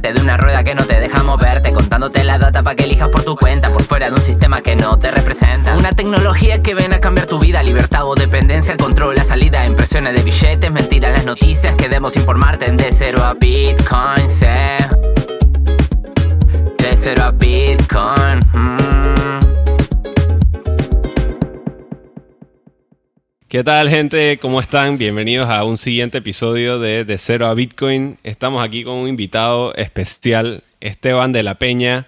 de una rueda que no te deja moverte, contándote la data para que elijas por tu cuenta, por fuera de un sistema que no te representa. Una tecnología que ven a cambiar tu vida, libertad o dependencia, el control, la salida, impresiones de billetes, mentiras, las noticias que debemos informarte de cero a Bitcoin, sé. De cero a Bitcoin. mm. ¿Qué tal gente? ¿Cómo están? Bienvenidos a un siguiente episodio de De Cero a Bitcoin. Estamos aquí con un invitado especial, Esteban de la Peña,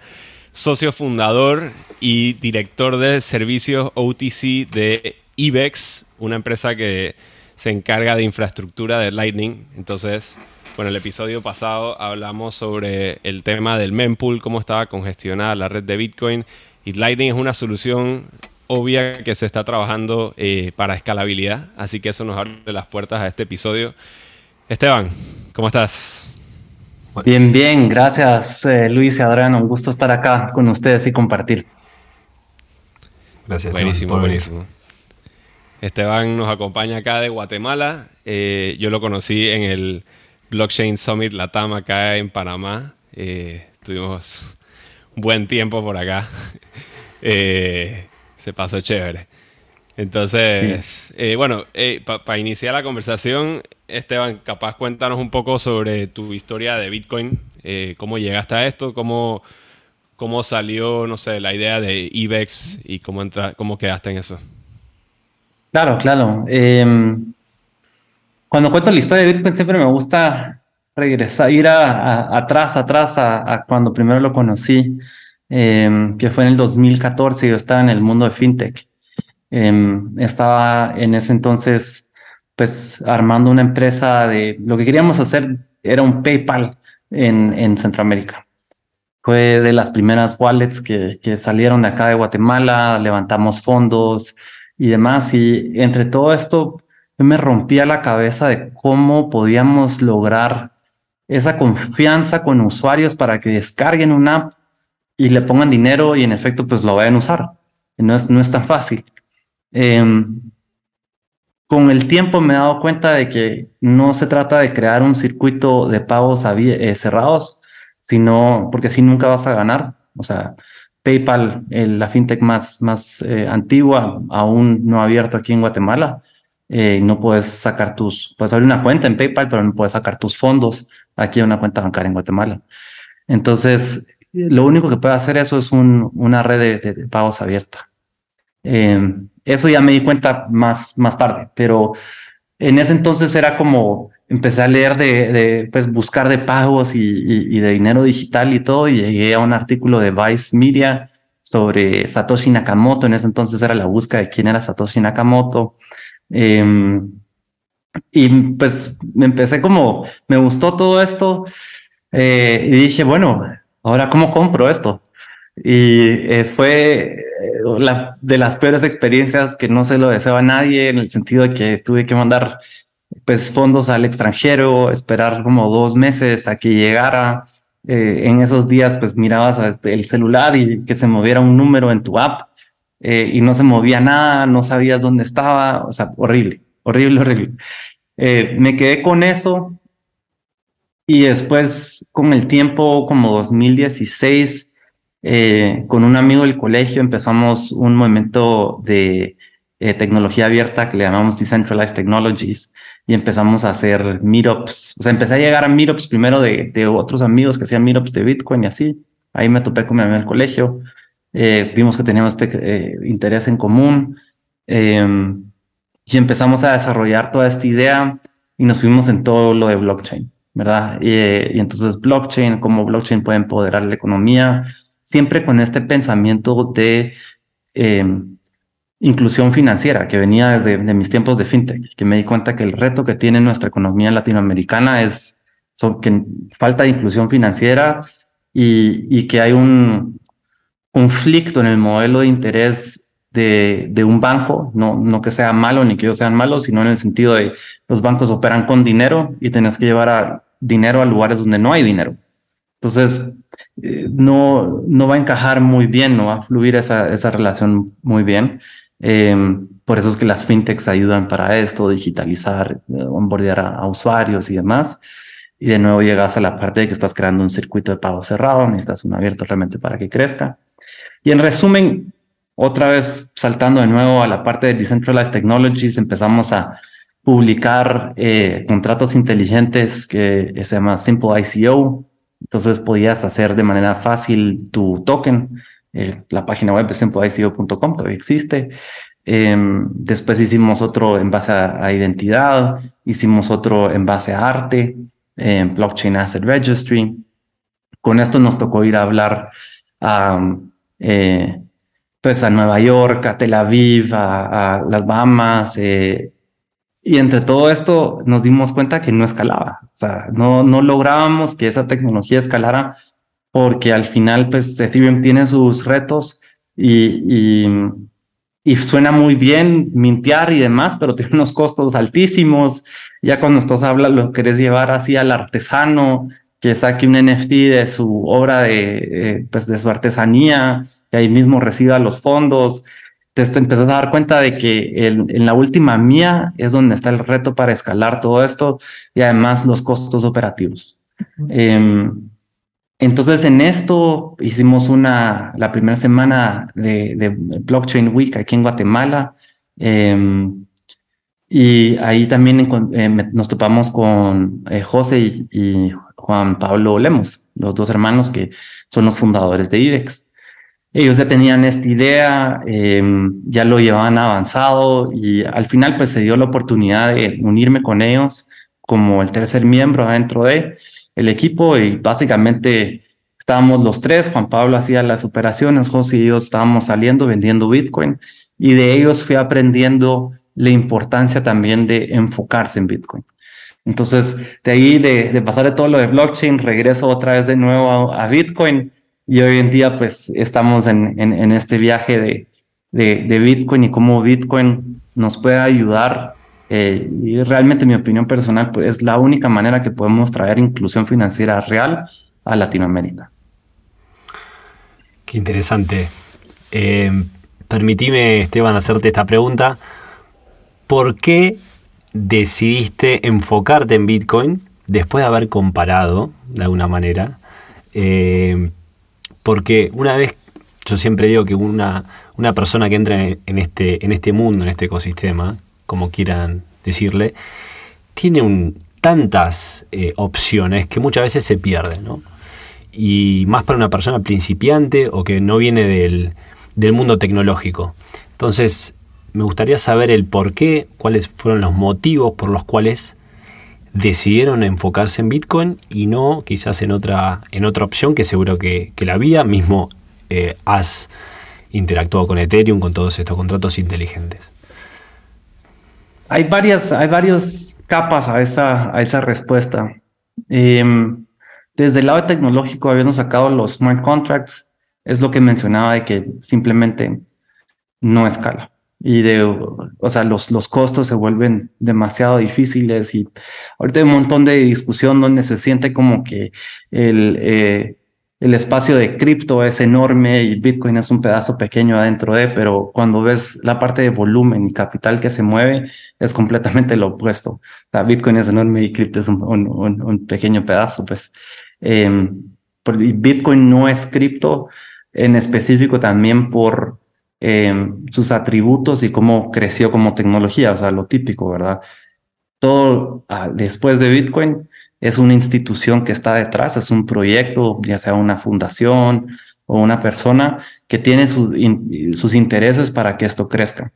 socio fundador y director de servicios OTC de Ibex, una empresa que se encarga de infraestructura de Lightning. Entonces, bueno, el episodio pasado hablamos sobre el tema del mempool, cómo estaba congestionada la red de Bitcoin. Y Lightning es una solución obvia que se está trabajando eh, para escalabilidad, así que eso nos abre las puertas a este episodio. Esteban, ¿cómo estás? Bien, bien, gracias eh, Luis y Adrián, un gusto estar acá con ustedes y compartir. Gracias. Buenísimo, buenísimo. Esteban nos acompaña acá de Guatemala. Eh, yo lo conocí en el Blockchain Summit Latam acá en Panamá. Eh, tuvimos un buen tiempo por acá. Eh, se pasó chévere. Entonces, eh, bueno, para iniciar la conversación, Esteban, capaz cuéntanos un poco sobre tu historia de Bitcoin, eh, cómo llegaste a esto, cómo, cómo salió, no sé, la idea de IBEX y cómo, entra, cómo quedaste en eso. Claro, claro. em, cuando cuento la historia de Bitcoin siempre me gusta regresar, ir a, a- atrás, atrás a, a cuando primero lo conocí, em, que fue en el 2014, yo estaba en el mundo de fintech. Em, estaba en ese entonces, pues, armando una empresa de, lo que queríamos hacer era un PayPal en, en Centroamérica. Fue de las primeras wallets que, que salieron de acá de Guatemala, levantamos fondos y demás. Y entre todo esto, me rompía la cabeza de cómo podíamos lograr esa confianza con usuarios para que descarguen una app y le pongan dinero y en efecto pues lo vayan a usar. No es, no es tan fácil. Em, con el tiempo me he dado cuenta de que no se trata de crear un circuito de pagos eh, cerrados, sino porque así nunca vas a ganar. O sea, PayPal, eh, la fintech más, más eh, antigua, aún no abierto aquí en Guatemala, eh, no puedes sacar tus, puedes abrir una cuenta en PayPal, pero no puedes sacar tus fondos aquí en una cuenta bancaria en Guatemala. Entonces, lo único que puede hacer eso es un- una red de, de- pagos abierta. Eh, eso ya me di cuenta más, más tarde, pero en ese entonces era como empecé a leer de, pues buscar de pagos y, y- de dinero digital y todo y llegué a un artículo de Vice Media sobre Satoshi Nakamoto. En ese entonces era la búsqueda de quién era Satoshi Nakamoto. Em, y pues me empecé como, me gustó todo esto eh, y dije, bueno, ahora cómo compro esto. Y eh, fue eh, de las peores experiencias que no se lo deseo a nadie en el sentido de que tuve que mandar pues fondos al extranjero, esperar como dos meses a que llegara. Eh, en esos días pues mirabas el celular y que se moviera un número en tu app y no se movía nada, no sabías dónde estaba, o sea, horrible, horrible, horrible. Me quedé con eso y después con el tiempo, como 2016, eh, con un amigo del colegio empezamos un movimiento de eh, tecnología abierta que le llamamos Decentralized Technologies y empezamos a hacer meetups. O sea, empecé a llegar a meetups primero de, de otros amigos que hacían meetups de Bitcoin y así. Ahí me topé con mi amigo del colegio. Eh, vimos que teníamos este eh, interés en común eh, y empezamos a desarrollar toda esta idea y nos fuimos en todo lo de blockchain, ¿verdad? Y, entonces blockchain, cómo blockchain puede empoderar la economía, siempre con este pensamiento de eh, inclusión financiera que venía desde de mis tiempos de fintech, que me di cuenta que el reto que tiene nuestra economía latinoamericana es que falta de inclusión financiera y, que hay un conflicto en el modelo de interés de, un banco, no, no que sea malo ni que ellos sean malos, sino en el sentido de los bancos operan con dinero y tenés que llevar a dinero a lugares donde no hay dinero. Entonces, eh, no, no va a encajar muy bien, no va a fluir esa, esa relación muy bien. Eh, por eso es que las fintechs ayudan para esto, digitalizar, eh, onboardear a, a usuarios y demás. y de nuevo llegas a la parte de que estás creando un circuito de pago cerrado, necesitas un abierto realmente para que crezca. Y en resumen, otra vez saltando de nuevo a la parte de Decentralized Technologies, empezamos a publicar eh, contratos inteligentes que se llama Simple ICO. Entonces podías hacer de manera fácil tu token. Eh, la página web es simpleico.com, todavía existe. Em, después hicimos otro en base a, identidad, hicimos otro en base a arte, Blockchain Asset Registry. Con esto nos tocó ir a hablar a, eh, pues a Nueva York, a Tel Aviv, a, las Bahamas. Eh, y entre todo esto nos dimos cuenta que no escalaba. O sea, no, no lográbamos que esa tecnología escalara porque al final, pues Ethereum tiene sus retos y, y y suena muy bien mintear y demás, pero tiene unos costos altísimos. Ya cuando estás hablando, lo querés llevar así al artesano, que saque un NFT de su obra de, eh, pues de su artesanía, y ahí mismo reciba los fondos. Te, te empezás a dar cuenta de que en la última mía es donde está el reto para escalar todo esto y además los costos operativos. Entonces en esto hicimos una, la primera semana de, Blockchain Week aquí en Guatemala. Em, y ahí también eh, nos topamos con eh, José y, Juan Pablo Lemos, los dos hermanos que son los fundadores de IDEX. Ellos ya tenían esta idea, em, ya lo llevaban avanzado y al final pues se dio la oportunidad de unirme con ellos como el tercer miembro dentro de el equipo y básicamente estábamos los tres, Juan Pablo hacía las operaciones, José y yo estábamos saliendo vendiendo Bitcoin y de ellos fui aprendiendo la importancia también de enfocarse en Bitcoin. Entonces, de ahí, de, pasar de todo lo de blockchain, regreso otra vez de nuevo a, Bitcoin y hoy en día pues estamos en, en, este viaje de, de, Bitcoin y cómo Bitcoin nos puede ayudar eh, y realmente mi opinión personal pues, es la única manera que podemos traer inclusión financiera real a Latinoamérica. Qué interesante. Eh, permitime, Esteban, hacerte esta pregunta. ¿Por qué decidiste enfocarte en Bitcoin después de haber comparado, de alguna manera? Eh, porque una vez, yo siempre digo que una, una persona que entra en este, en este mundo, en este ecosistema, como quieran decirle, tiene tantas eh, opciones que muchas veces se pierden, ¿no? Y más para una persona principiante o que no viene del, mundo tecnológico. Entonces, me gustaría saber el por qué, cuáles fueron los motivos por los cuales decidieron enfocarse en Bitcoin y no quizás en otra, en otra opción que seguro que, la había, mismo eh, has interactuado con Ethereum, con todos estos contratos inteligentes. Hay varias, hay varias capas a esa, a esa respuesta. Em, desde el lado tecnológico, habíamos sacado los smart contracts, es lo que mencionaba de que simplemente no escala. Y de, o sea, los, los costos se vuelven demasiado difíciles y ahorita hay un montón de discusión donde se siente como que el, eh, el espacio de cripto es enorme y Bitcoin es un pedazo pequeño adentro de, pero cuando ves la parte de volumen y capital que se mueve, es completamente lo opuesto. La Bitcoin es enorme y cripto es un, un, pequeño pedazo, pues. Eh, Bitcoin no es cripto en específico también por em, sus atributos y cómo creció como tecnología, o sea, lo típico, ¿verdad? Todo ah, después de Bitcoin es una institución que está detrás, es un proyecto, ya sea una fundación o una persona que tiene sus intereses para que esto crezca.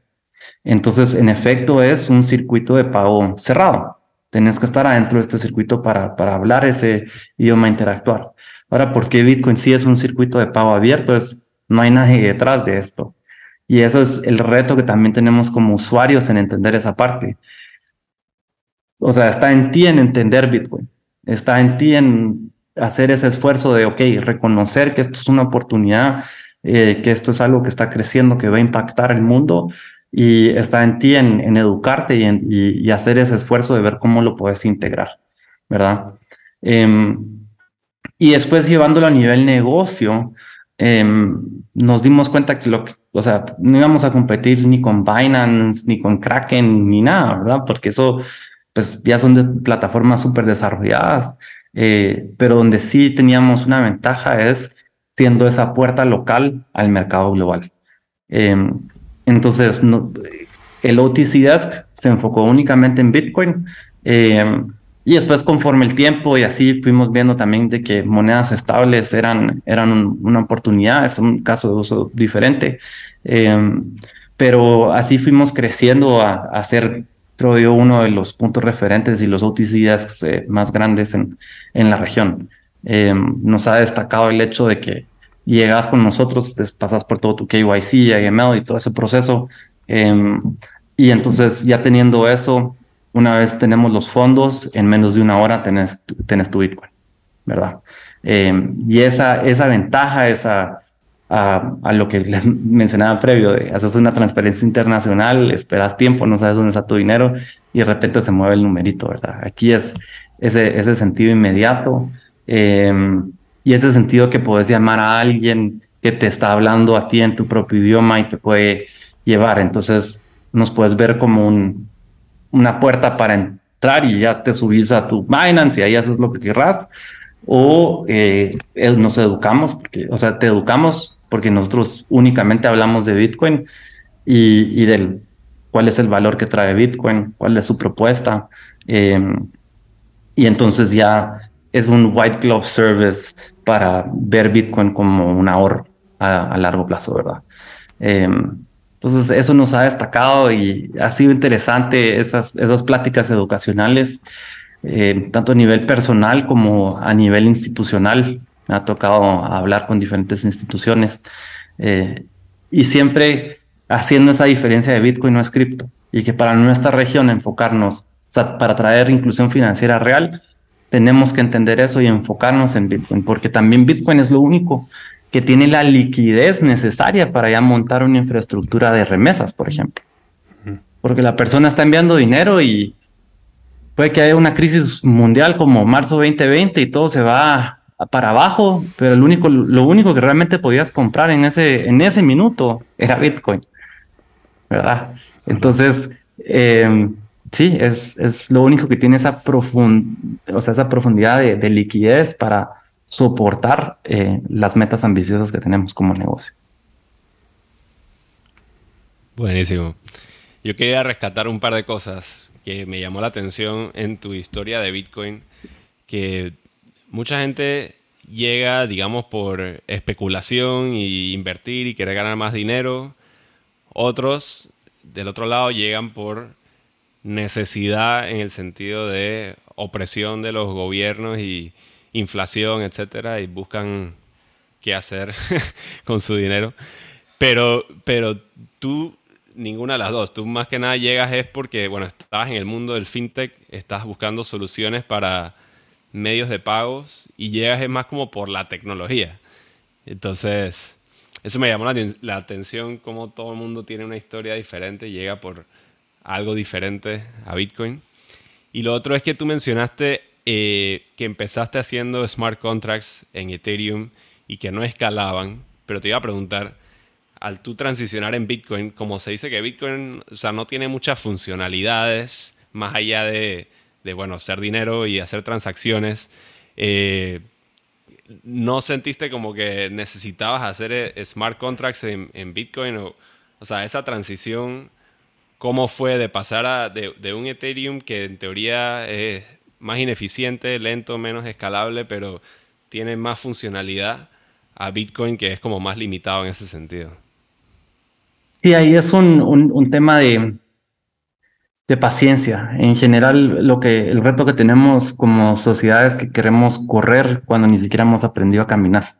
Entonces, en efecto, es un circuito de pago cerrado. Tenés que estar adentro de este circuito para, para hablar ese idioma, interactuar. Ahora, ¿por qué Bitcoin sí es un circuito de pago abierto? Es, no hay nadie detrás de esto. Y eso es el reto que también tenemos como usuarios en entender esa parte. O sea, está en ti en entender Bitcoin está en ti en hacer ese esfuerzo de, ok, reconocer que esto es una oportunidad, eh, que esto es algo que está creciendo, que va a impactar el mundo y está en ti en, educarte y, hacer ese esfuerzo de ver cómo lo puedes integrar, ¿verdad? Em, y después llevándolo a nivel negocio, em, nos dimos cuenta que lo que, o sea, no íbamos a competir ni con Binance, ni con Kraken, ni nada, ¿verdad? Porque eso pues ya son plataformas súper desarrolladas. eh, pero donde sí teníamos una ventaja es siendo esa puerta local al mercado global. Em, entonces, el OTC Desk se enfocó únicamente en Bitcoin. Y después, conforme el tiempo y así fuimos viendo también de que monedas estables eran, eran una oportunidad, es un caso de uso diferente. Em, pero así fuimos creciendo a, a, ser, creo yo, uno de los puntos referentes y los OTC desks eh, más grandes en, en la región. nos ha destacado el hecho de que llegas con nosotros, pasas por todo tu KYC, AML y todo ese proceso. Em, y entonces ya teniendo eso, una vez tenemos los fondos, en menos de una hora tenés, tenés tu Bitcoin, ¿verdad? Em, y esa, esa ventaja, esa, a, lo que les mencionaba previo, de haces una transferencia internacional, esperas tiempo, no sabes dónde está tu dinero y de repente se mueve el numerito, ¿verdad? Aquí es ese, ese sentido inmediato. Eh, y ese sentido que puedes llamar a alguien que te está hablando a ti en tu propio idioma y te puede llevar. Entonces nos puedes ver como un, una puerta para entrar y ya te subís a tu Binance y ahí haces lo que querrás. O eh, nos educamos, porque, o sea, te educamos porque nosotros únicamente hablamos de Bitcoin y, y del cuál es el valor que trae Bitcoin, cuál es su propuesta. Eh, y entonces ya es un white glove service para ver Bitcoin como un ahorro a, largo plazo, ¿verdad? Em, entonces, eso nos ha destacado y ha sido interesante esas, esas pláticas educacionales, eh, tanto a nivel personal como a nivel institucional. Me ha tocado hablar con diferentes instituciones eh, y siempre haciendo esa diferencia de Bitcoin no es cripto y que para nuestra región enfocarnos, o sea, para traer inclusión financiera real, tenemos que entender eso y enfocarnos en Bitcoin, porque también Bitcoin es lo único que tiene la liquidez necesaria para ya montar una infraestructura de remesas, por ejemplo. Porque la persona está enviando dinero y puede que haya una crisis mundial como marzo 2020 y todo se va para abajo, pero el único, lo único que realmente podías comprar en ese, en ese minuto era Bitcoin, ¿verdad? Entonces, eh, sí, es, es lo único que tiene esa, profund, o sea, esa profundidad de, liquidez para soportar eh, las metas ambiciosas que tenemos como negocio. Buenísimo. Yo quería rescatar un par de cosas que me llamó la atención en tu historia de Bitcoin, que mucha gente llega, digamos, por especulación y invertir y querer ganar más dinero. Otros, del otro lado, llegan por necesidad en el sentido de opresión de los gobiernos y inflación, etcétera, y buscan qué hacer con su dinero. Pero, pero tú, ninguna de las dos, tú más que nada llegas es porque, bueno, estás en el mundo del fintech, estás buscando soluciones para medios de pagos y llegas es más como por la tecnología. Entonces, eso me llamó la, la atención, como todo el mundo tiene una historia diferente y llega por algo diferente a Bitcoin. Y lo otro es que tú mencionaste eh, que empezaste haciendo smart contracts en Ethereum y que no escalaban, pero te iba a preguntar, al tú transicionar en Bitcoin, como se dice que Bitcoin o sea, no tiene muchas funcionalidades más allá de, de bueno, hacer dinero y hacer transacciones, eh, ¿no sentiste como que necesitabas hacer eh, smart contracts en, Bitcoin? O, sea, esa transición cómo fue de pasar a, de, un Ethereum que en teoría es más ineficiente, lento, menos escalable, pero tiene más funcionalidad a Bitcoin que es como más limitado en ese sentido. Sí, ahí es un, un, tema de, de, paciencia. En general, lo que, el reto que tenemos como sociedad es que queremos correr cuando ni siquiera hemos aprendido a caminar.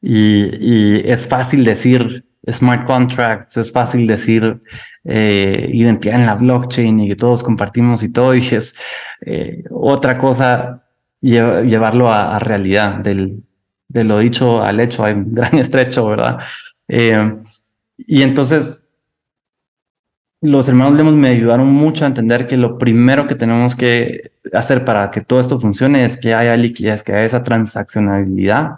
Y, y es fácil decir, smart contracts, es fácil decir eh, identidad en la blockchain y que todos compartimos y todo, y es eh, otra cosa llevarlo a, realidad, del, de lo dicho al hecho, hay un gran estrecho, ¿verdad? Eh, y entonces, los hermanos Lemos me ayudaron mucho a entender que lo primero que tenemos que hacer para que todo esto funcione es que haya liquidez, que haya esa transaccionalidad,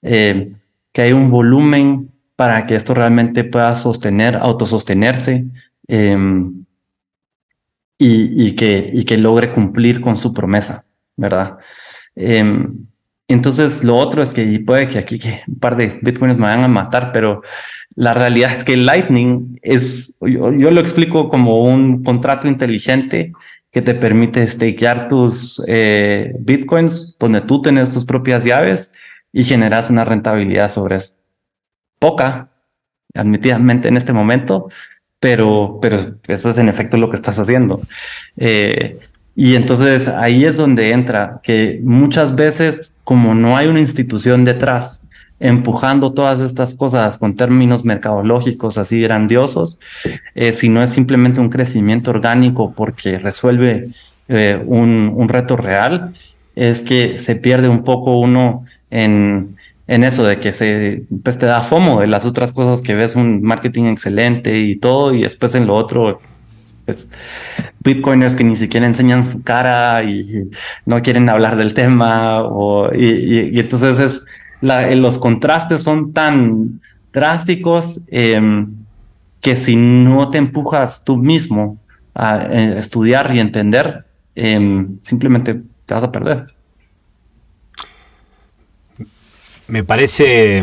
que haya un volumen para que esto realmente pueda sostener, autosostenerse em, y, que, logre cumplir con su promesa, ¿verdad? Em, entonces, lo otro es que puede que aquí que un par de bitcoins me vayan a matar, pero la realidad es que Lightning es, yo, lo explico como un contrato inteligente que te permite stakear tus eh, bitcoins donde tú tienes tus propias llaves y generas una rentabilidad sobre eso. Poca, admitidamente en este momento, pero, pero eso es en efecto lo que estás haciendo. Eh, y entonces ahí es donde entra que muchas veces, como no hay una institución detrás empujando todas estas cosas con términos mercadológicos así grandiosos, eh, si no es simplemente un crecimiento orgánico porque resuelve eh, un, un, reto real, es que se pierde un poco uno en, en eso de que se pues te da fomo de las otras cosas que ves un marketing excelente y todo y después en lo otro pues bitcoiners que ni siquiera enseñan su cara y no quieren hablar del tema o y, entonces es los contrastes son tan drásticos em, que si no te empujas tú mismo a, eh, estudiar y entender em, simplemente te vas a perder. Me parece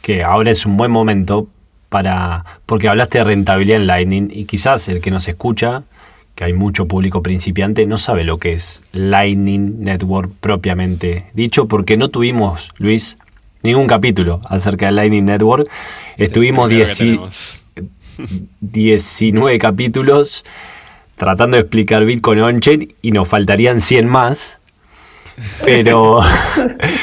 que ahora es un buen momento para. porque hablaste de rentabilidad en Lightning y quizás el que nos escucha, que hay mucho público principiante, no sabe lo que es Lightning Network propiamente dicho, porque no tuvimos, Luis, ningún capítulo acerca de Lightning Network. Estuvimos 19 capítulos tratando de explicar Bitcoin on-chain y nos faltarían 100 más. Pero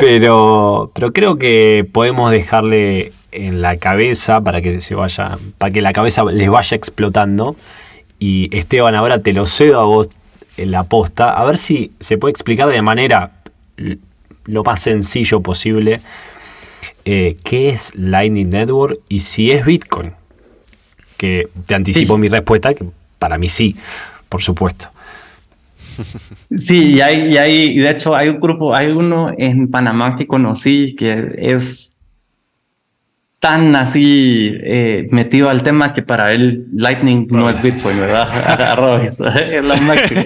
Pero, pero creo que podemos dejarle en la cabeza para que se vaya, para que la cabeza les vaya explotando. Y Esteban, ahora te lo cedo a vos en la posta, a ver si se puede explicar de manera lo más sencillo posible eh, qué es Lightning Network y si es Bitcoin. Que te anticipo mi respuesta, que para mí sí, por supuesto. Sí, y hay, y hay, de hecho hay un grupo, hay uno en Panamá que conocí que es tan así eh, metido al tema que para él Lightning no es Bitcoin, ¿verdad? es la máxima,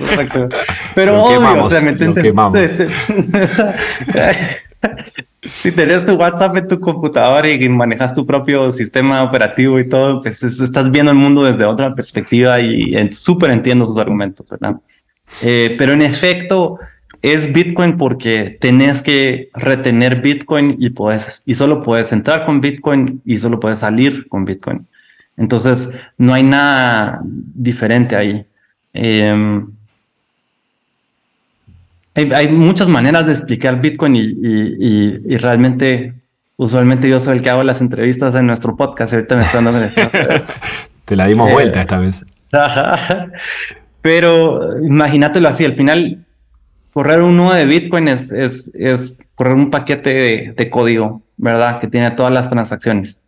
Pero obvio, o sea, ¿me si tenés tu WhatsApp en tu computadora y manejas tu propio sistema operativo y todo, pues estás viendo el mundo desde otra perspectiva y súper entiendo sus argumentos, ¿verdad? Eh, pero en efecto, es Bitcoin porque tenés que retener Bitcoin y, puedes, y solo puedes entrar con Bitcoin y solo puedes salir con Bitcoin. Entonces, no hay nada diferente ahí. Em, hay, muchas maneras de explicar Bitcoin y, realmente, usualmente yo soy el que hago las entrevistas en nuestro podcast. Ahorita me están dando... Te la dimos vuelta esta vez. Pero imagínatelo así, al final, correr un nodo de Bitcoin es, es, correr un paquete de, código, ¿verdad? Que tiene todas las transacciones.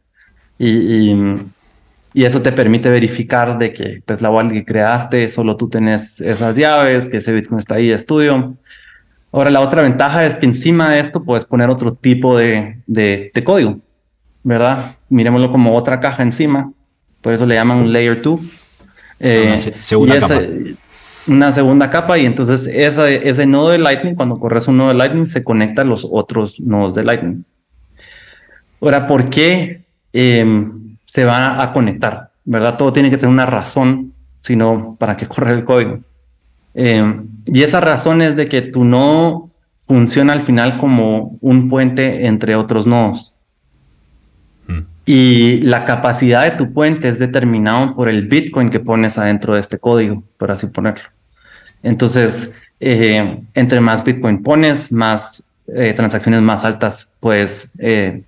Y, y, eso te permite verificar de que pues, la wallet que creaste, solo tú tienes esas llaves, que ese Bitcoin está ahí, estudio. Ahora, la otra ventaja es que encima de esto puedes poner otro tipo de, de, código, ¿verdad? Miremoslo como otra caja encima. Por eso le llaman un Layer 2 eh, segunda capa. Una segunda capa y entonces ese nodo de Lightning, cuando corres un nodo de Lightning, se conecta a los otros nodos de Lightning. Ahora, ¿por qué em, se va a conectar? ¿Verdad? Todo tiene que tener una razón, sino para qué correr el código. Em, y esa razón es de que tu nodo funciona al final como un puente entre otros nodos. Y la capacidad de tu puente es determinado por el Bitcoin que pones adentro de este código, por así ponerlo. Entonces, eh, entre más Bitcoin pones, más eh, transacciones más altas puedes, eh,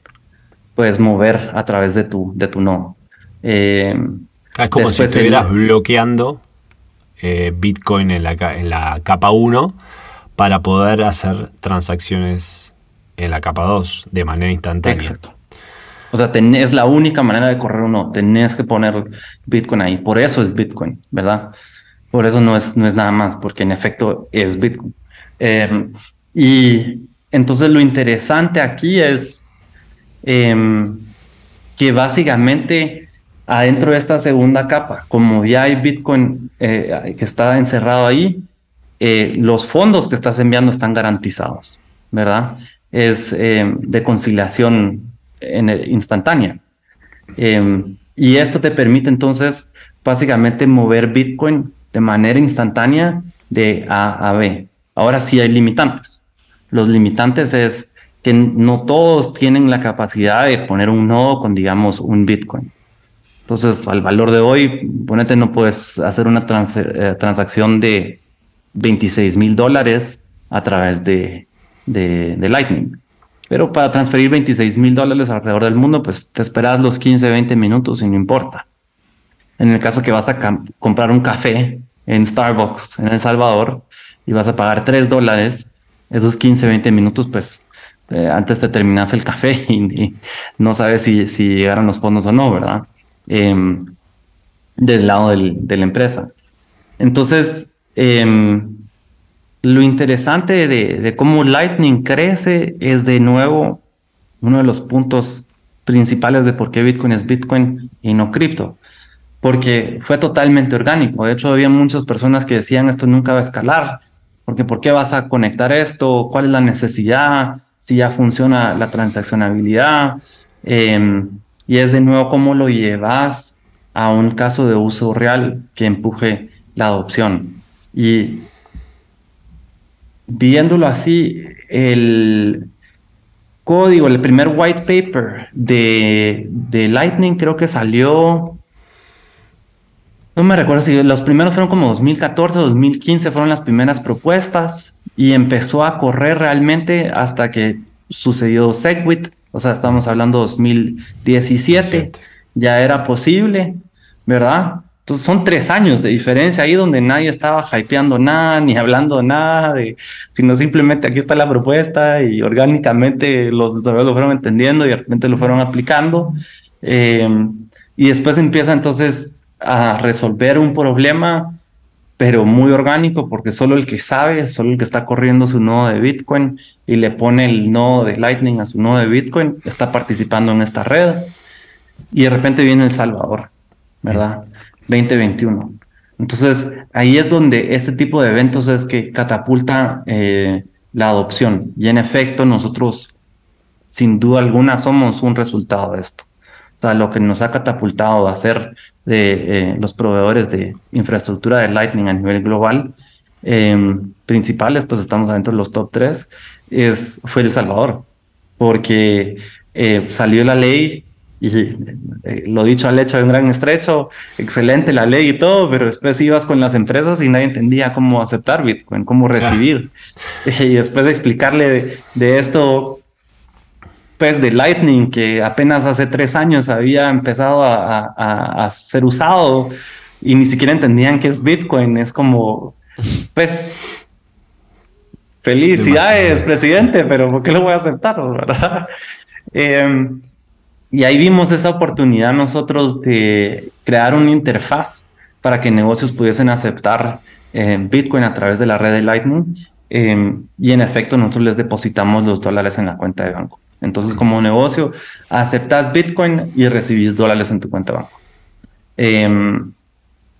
puedes mover a través de tu, de tu nodo. Ah, es como si estuvieras bloqueando Bitcoin en la, en la capa 1 para poder hacer transacciones en la capa 2 de manera instantánea. Exacto. O sea, es la única manera de correr uno. Tenés que poner Bitcoin ahí. Por eso es Bitcoin, ¿verdad? Por eso no es, no es nada más, porque en efecto es Bitcoin. Em, y entonces lo interesante aquí es em, que básicamente adentro de esta segunda capa, como ya hay Bitcoin eh, que está encerrado ahí, eh, los fondos que estás enviando están garantizados, ¿verdad? Es eh, de conciliación en instantánea. Em, y esto te permite entonces básicamente mover Bitcoin de manera instantánea de A a B. Ahora sí hay limitantes. Los limitantes es que no todos tienen la capacidad de poner un nodo con, digamos, un Bitcoin. Entonces, al valor de hoy, ponete, no puedes hacer una eh, transacción de 26 mil dólares a través de, de, de, Lightning. Pero para transferir 26 mil dólares alrededor del mundo, pues te esperas los 15, 20 minutos y no importa. En el caso que vas a comprar un café en Starbucks en El Salvador y vas a pagar 3 dólares, esos 15, 20 minutos, pues eh, antes te terminas el café y, no sabes si, si, llegaron los fondos o no, ¿verdad? Em, del lado de la empresa. Entonces, em, lo interesante de, cómo Lightning crece es de nuevo uno de los puntos principales de por qué Bitcoin es Bitcoin y no cripto porque fue totalmente orgánico. De hecho, había muchas personas que decían esto nunca va a escalar, porque ¿por qué vas a conectar esto? ¿Cuál es la necesidad? Si ya funciona la transaccionabilidad. Em, y es de nuevo cómo lo llevas a un caso de uso real que empuje la adopción. Y viéndolo así, el código, el primer white paper de, de Lightning creo que salió no me recuerdo si los primeros fueron como 2014, 2015 fueron las primeras propuestas y empezó a correr realmente hasta que sucedió Segwit, o sea, estamos hablando 2017, ya era posible, ¿verdad? Entonces son tres años de diferencia ahí donde nadie estaba hypeando nada ni hablando nada, de, sino simplemente aquí está la propuesta y orgánicamente los desarrolladores lo fueron entendiendo y de repente lo fueron aplicando. Eh, y después empieza entonces a resolver un problema, pero muy orgánico, porque solo el que sabe, solo el que está corriendo su nodo de Bitcoin y le pone el nodo de Lightning a su nodo de Bitcoin, está participando en esta red. Y de repente viene El Salvador, ¿verdad? 2021. Entonces, ahí es donde este tipo de eventos es que catapulta eh, la adopción. Y en efecto, nosotros, sin duda alguna, somos un resultado de esto. O sea, lo que nos ha catapultado a ser de eh, los proveedores de infraestructura de Lightning a nivel global, em, principales, pues estamos dentro de los top tres, es, fue El Salvador, porque eh, salió la ley y eh, lo dicho al hecho de un gran estrecho, excelente la ley y todo, pero después ibas con las empresas y nadie entendía cómo aceptar Bitcoin, cómo recibir. Y después de explicarle de, de esto pues de Lightning que apenas hace tres años había empezado a, ser usado y ni siquiera entendían qué es Bitcoin. Es como, pues, felicidades, presidente, pero ¿por qué lo voy a aceptar? ¿verdad? Em, y ahí vimos esa oportunidad nosotros de crear una interfaz para que negocios pudiesen aceptar eh, Bitcoin a través de la red de Lightning. Em, y en efecto, nosotros les depositamos los dólares en la cuenta de banco. Entonces, como negocio, aceptas Bitcoin y recibís dólares en tu cuenta de banco. Em,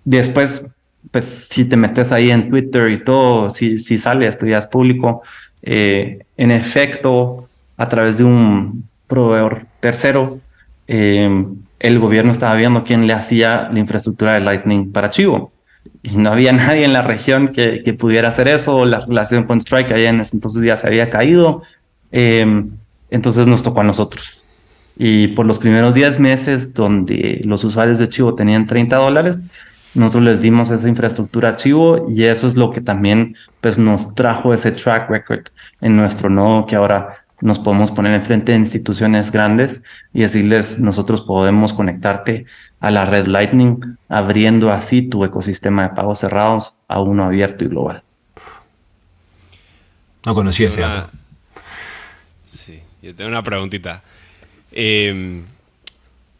después, pues si te metes ahí en Twitter y todo, si, si sale, ya es público, eh, en efecto, a través de un proveedor tercero, em, el gobierno estaba viendo quién le hacía la infraestructura de Lightning para Chivo. Y no había nadie en la región que, pudiera hacer eso. La relación con Strike allá en ese entonces ya se había caído. Eh, entonces nos tocó a nosotros. Y por los primeros 10 meses donde los usuarios de Chivo tenían 30 dólares, nosotros les dimos esa infraestructura a Chivo y eso es lo que también pues, nos trajo ese track record en nuestro nodo que ahora nos podemos poner enfrente de instituciones grandes y decirles nosotros podemos conectarte a la red Lightning, abriendo así tu ecosistema de pagos cerrados a uno abierto y global. No conocía ese dato. Yo tengo una preguntita. Em,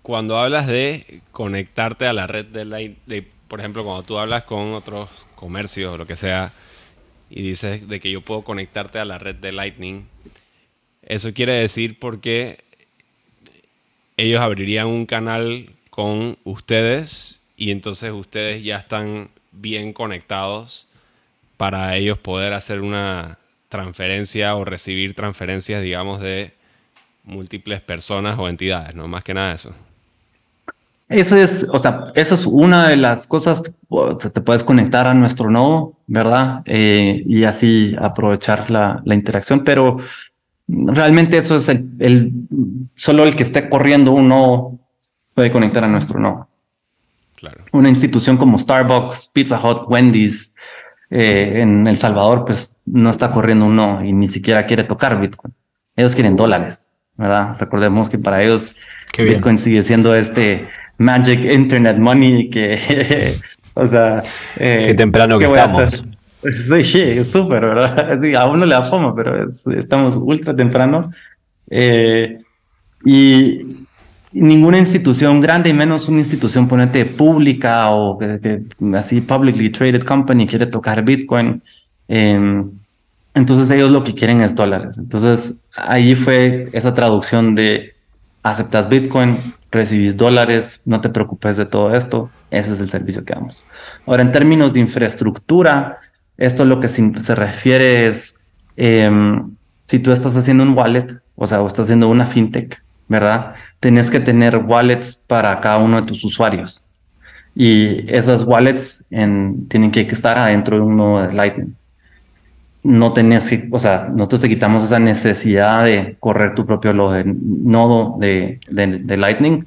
cuando hablas de conectarte a la red de, de, por ejemplo, cuando tú hablas con otros comercios o lo que sea, y dices de que yo puedo conectarte a la red de Lightning, eso quiere decir porque ellos abrirían un canal con ustedes y entonces ustedes ya están bien conectados para ellos poder hacer una transferencia o recibir transferencias, digamos, de múltiples personas o entidades, ¿no? Más que nada eso. Eso es, o sea, eso es una de las cosas, te puedes conectar a nuestro nodo, ¿verdad? Eh, y así aprovechar la, la, interacción, pero realmente eso es el, el, solo el que esté corriendo un nodo puede conectar a nuestro nodo. Claro. Una institución como Starbucks, Pizza Hut, Wendy's, eh, en El Salvador, pues no está corriendo un nodo y ni siquiera quiere tocar Bitcoin. Ellos quieren dólares, ¿verdad? Recordemos que para ellos Bitcoin sigue siendo este Magic Internet Money que, o sea... Eh, Qué temprano que estamos. Sí, súper, ¿verdad? A uno le da fama, pero estamos ultra temprano. Eh, y ninguna institución grande y menos una institución ponete pública o que, así publicly traded company quiere tocar Bitcoin. Em, entonces ellos lo que quieren es dólares. Entonces ahí fue esa traducción de aceptas Bitcoin, recibís dólares, no te preocupes de todo esto, ese es el servicio que damos. Ahora, en términos de infraestructura, esto lo que se, refiere es, em, si tú estás haciendo un wallet, o sea, o estás haciendo una fintech, ¿verdad? Tenés que tener wallets para cada uno de tus usuarios. Y esas wallets tienen que estar adentro de un nodo de Lightning no tenés que, o sea, nosotros te quitamos esa necesidad de correr tu propio nodo de, de, Lightning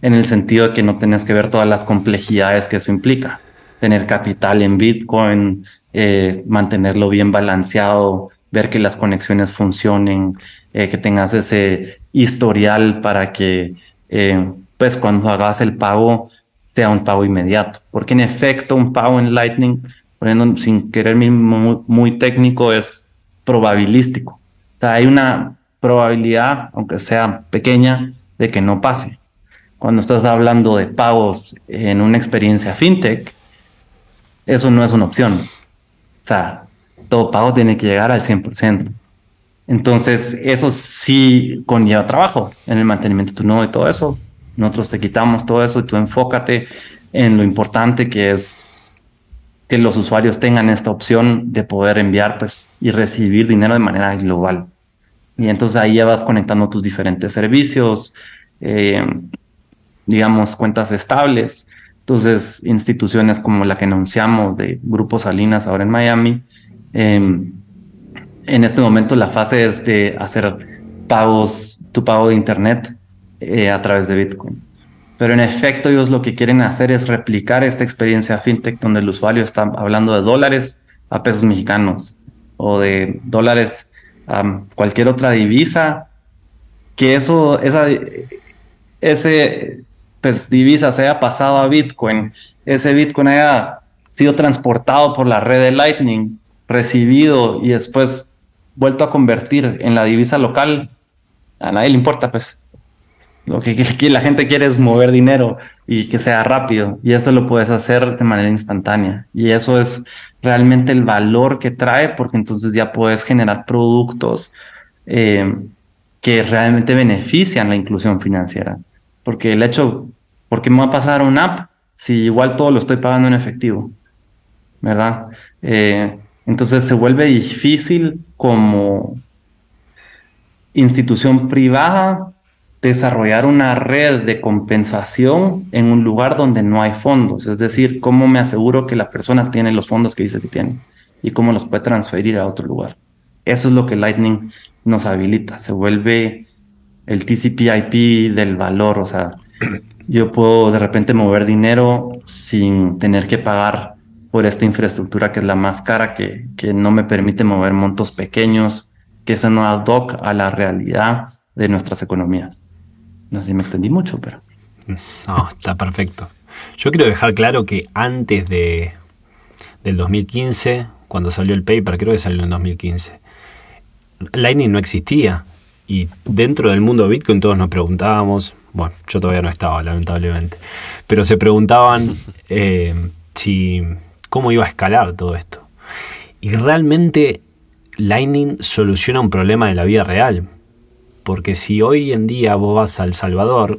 en el sentido de que no tenés que ver todas las complejidades que eso implica. Tener capital en Bitcoin, eh, mantenerlo bien balanceado, ver que las conexiones funcionen, eh, que tengas ese historial para que, eh, pues, cuando hagas el pago sea un pago inmediato. Porque en efecto, un pago en Lightning poniendo sin querer mismo muy, técnico, es probabilístico. O sea, hay una probabilidad, aunque sea pequeña, de que no pase. Cuando estás hablando de pagos en una experiencia fintech, eso no es una opción. O sea, todo pago tiene que llegar al 100%. Entonces, eso sí conlleva trabajo en el mantenimiento de tu nodo y todo eso. Nosotros te quitamos todo eso y tú enfócate en lo importante que es que los usuarios tengan esta opción de poder enviar pues, y recibir dinero de manera global. Y entonces ahí ya vas conectando tus diferentes servicios, eh, digamos, cuentas estables. Entonces, instituciones como la que anunciamos de Grupo Salinas ahora en Miami, em, en este momento la fase es de hacer pagos, tu pago de Internet eh, a través de Bitcoin. Pero en efecto ellos lo que quieren hacer es replicar esta experiencia fintech donde el usuario está hablando de dólares a pesos mexicanos o de dólares a cualquier otra divisa, que eso, esa, ese pues, divisa se haya pasado a Bitcoin, ese Bitcoin haya sido transportado por la red de Lightning, recibido y después vuelto a convertir en la divisa local, a nadie le importa, pues. Lo que, la gente quiere es mover dinero y que sea rápido. Y eso lo puedes hacer de manera instantánea. Y eso es realmente el valor que trae, porque entonces ya puedes generar productos eh, que realmente benefician la inclusión financiera. Porque el hecho, ¿por qué me va a pasar una app si igual todo lo estoy pagando en efectivo? ¿Verdad? Eh, entonces se vuelve difícil como institución privada desarrollar una red de compensación en un lugar donde no hay fondos. Es decir, cómo me aseguro que la persona tiene los fondos que dice que tiene y cómo los puede transferir a otro lugar. Eso es lo que Lightning nos habilita. Se vuelve el TCP/IP del valor. O sea, yo puedo de repente mover dinero sin tener que pagar por esta infraestructura que es la más cara, que, que no me permite mover montos pequeños, que eso no ad hoc a la realidad de nuestras economías. No sé si me extendí mucho, pero. No, está perfecto. Yo quiero dejar claro que antes de, del 2015, cuando salió el paper, creo que salió en 2015, Lightning no existía. Y dentro del mundo de Bitcoin todos nos preguntábamos, bueno, yo todavía no estaba, lamentablemente, pero se preguntaban eh, si cómo iba a escalar todo esto. Y realmente Lightning soluciona un problema de la vida real. Porque si hoy en día vos vas a El Salvador,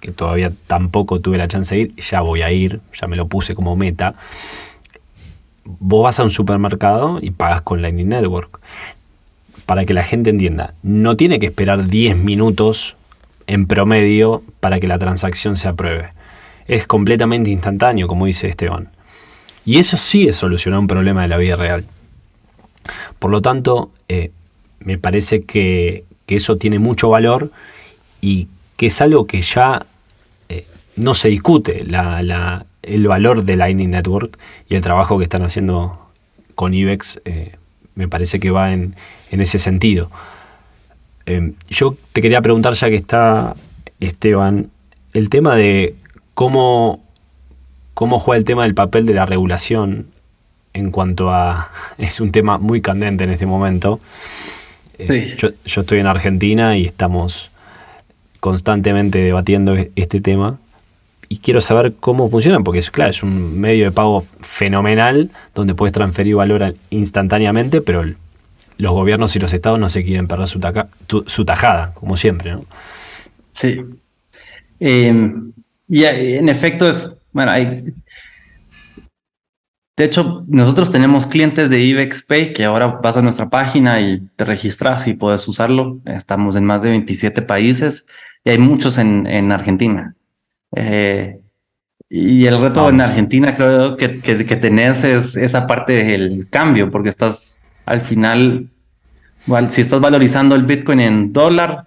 que todavía tampoco tuve la chance de ir, ya voy a ir, ya me lo puse como meta, vos vas a un supermercado y pagas con Lightning Network. Para que la gente entienda, no tiene que esperar 10 minutos en promedio para que la transacción se apruebe. Es completamente instantáneo, como dice Esteban. Y eso sí es solucionar un problema de la vida real. Por lo tanto, eh, me parece que, eso tiene mucho valor y que es algo que ya eh, no se discute, el valor de Lightning Network y el trabajo que están haciendo con IBEX eh, me parece que va en, ese sentido. yo te quería preguntar, ya que está Esteban, el tema de cómo, cómo juega el tema del papel de la regulación en cuanto a... Es un tema muy candente en este momento. Eh, yo, estoy en Argentina y estamos constantemente debatiendo e-, este tema. Y quiero saber cómo funciona, porque es claro, es un medio de pago fenomenal donde puedes transferir valor instantáneamente, pero los gobiernos y los estados no se quieren perder su, su tajada, como siempre. ¿no? Sí. Em, y en efecto es, bueno, hay de hecho, nosotros tenemos clientes de IBEX Pay que ahora vas a nuestra página y te registras y puedes usarlo. Estamos en más de 27 países y hay muchos en, en Argentina. Eh, y el reto en Argentina creo que, que, tenés es esa parte del cambio, porque estás al final, si estás valorizando el Bitcoin en dólar,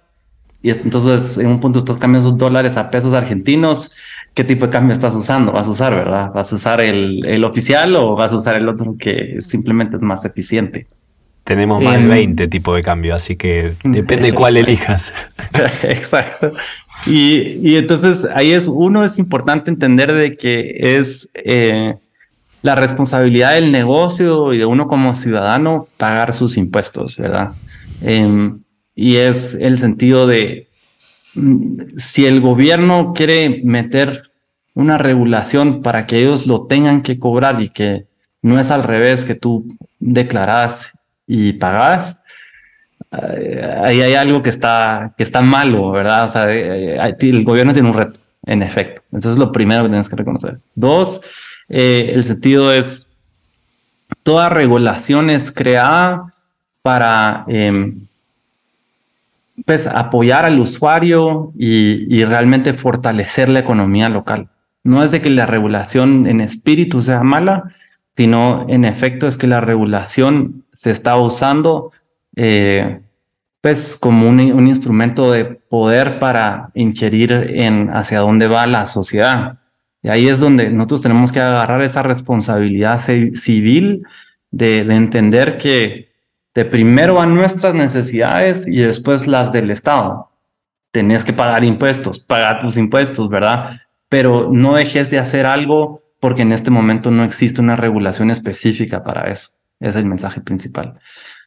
y entonces en un punto estás cambiando esos dólares a pesos argentinos, qué tipo de cambio estás usando, vas a usar, ¿verdad? ¿Vas a usar el, oficial o vas a usar el otro que simplemente es más eficiente? Tenemos más de 20 em, tipos de cambio, así que depende cuál elijas. Exacto. Y, entonces ahí es, uno es importante entender de que es eh, la responsabilidad del negocio y de uno como ciudadano pagar sus impuestos, ¿verdad? Em, y es el sentido de mm, si el gobierno quiere meter una regulación para que ellos lo tengan que cobrar y que no es al revés que tú declaras y pagas, eh, ahí hay algo que está, que está malo, ¿verdad? O sea, eh, el gobierno tiene un reto, en efecto. Eso es lo primero que tienes que reconocer. Dos, eh, el sentido es, toda regulación es creada para em, pues, apoyar al usuario y realmente fortalecer la economía local. No es de que la regulación en espíritu sea mala, sino en efecto es que la regulación se está usando eh, pues como un, instrumento de poder para ingerir en hacia dónde va la sociedad. Ahí es donde nosotros tenemos que agarrar esa responsabilidad civil de, de entender que de primero van nuestras necesidades y después las del Estado. Tenés que pagar impuestos, pagar tus impuestos, ¿verdad? pero no dejes de hacer algo porque en este momento no existe una regulación específica para eso. Es el mensaje principal.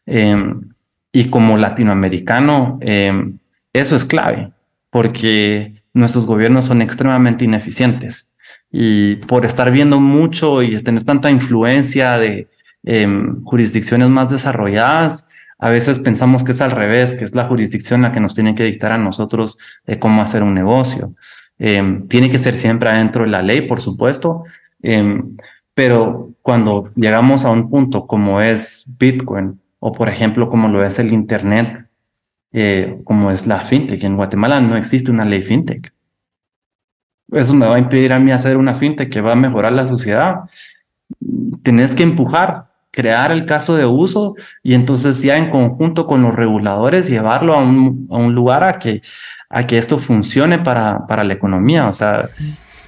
Em, y como latinoamericano, em, eso es clave, porque nuestros gobiernos son extremadamente ineficientes. Y por estar viendo mucho y tener tanta influencia de em, jurisdicciones más desarrolladas, a veces pensamos que es al revés, que es la jurisdicción la que nos tiene que dictar a nosotros de cómo hacer un negocio. Em, tiene que ser siempre adentro de la ley, por supuesto, em, pero cuando llegamos a un punto como es Bitcoin o por ejemplo como lo es el Internet, eh, como es la fintech, en Guatemala no existe una ley fintech. Eso me va a impedir a mí hacer una fintech que va a mejorar la sociedad. Tienes que empujar, crear el caso de uso y entonces ya en conjunto con los reguladores llevarlo a un, a un lugar a que, a que esto funcione para, para la economía. O sea,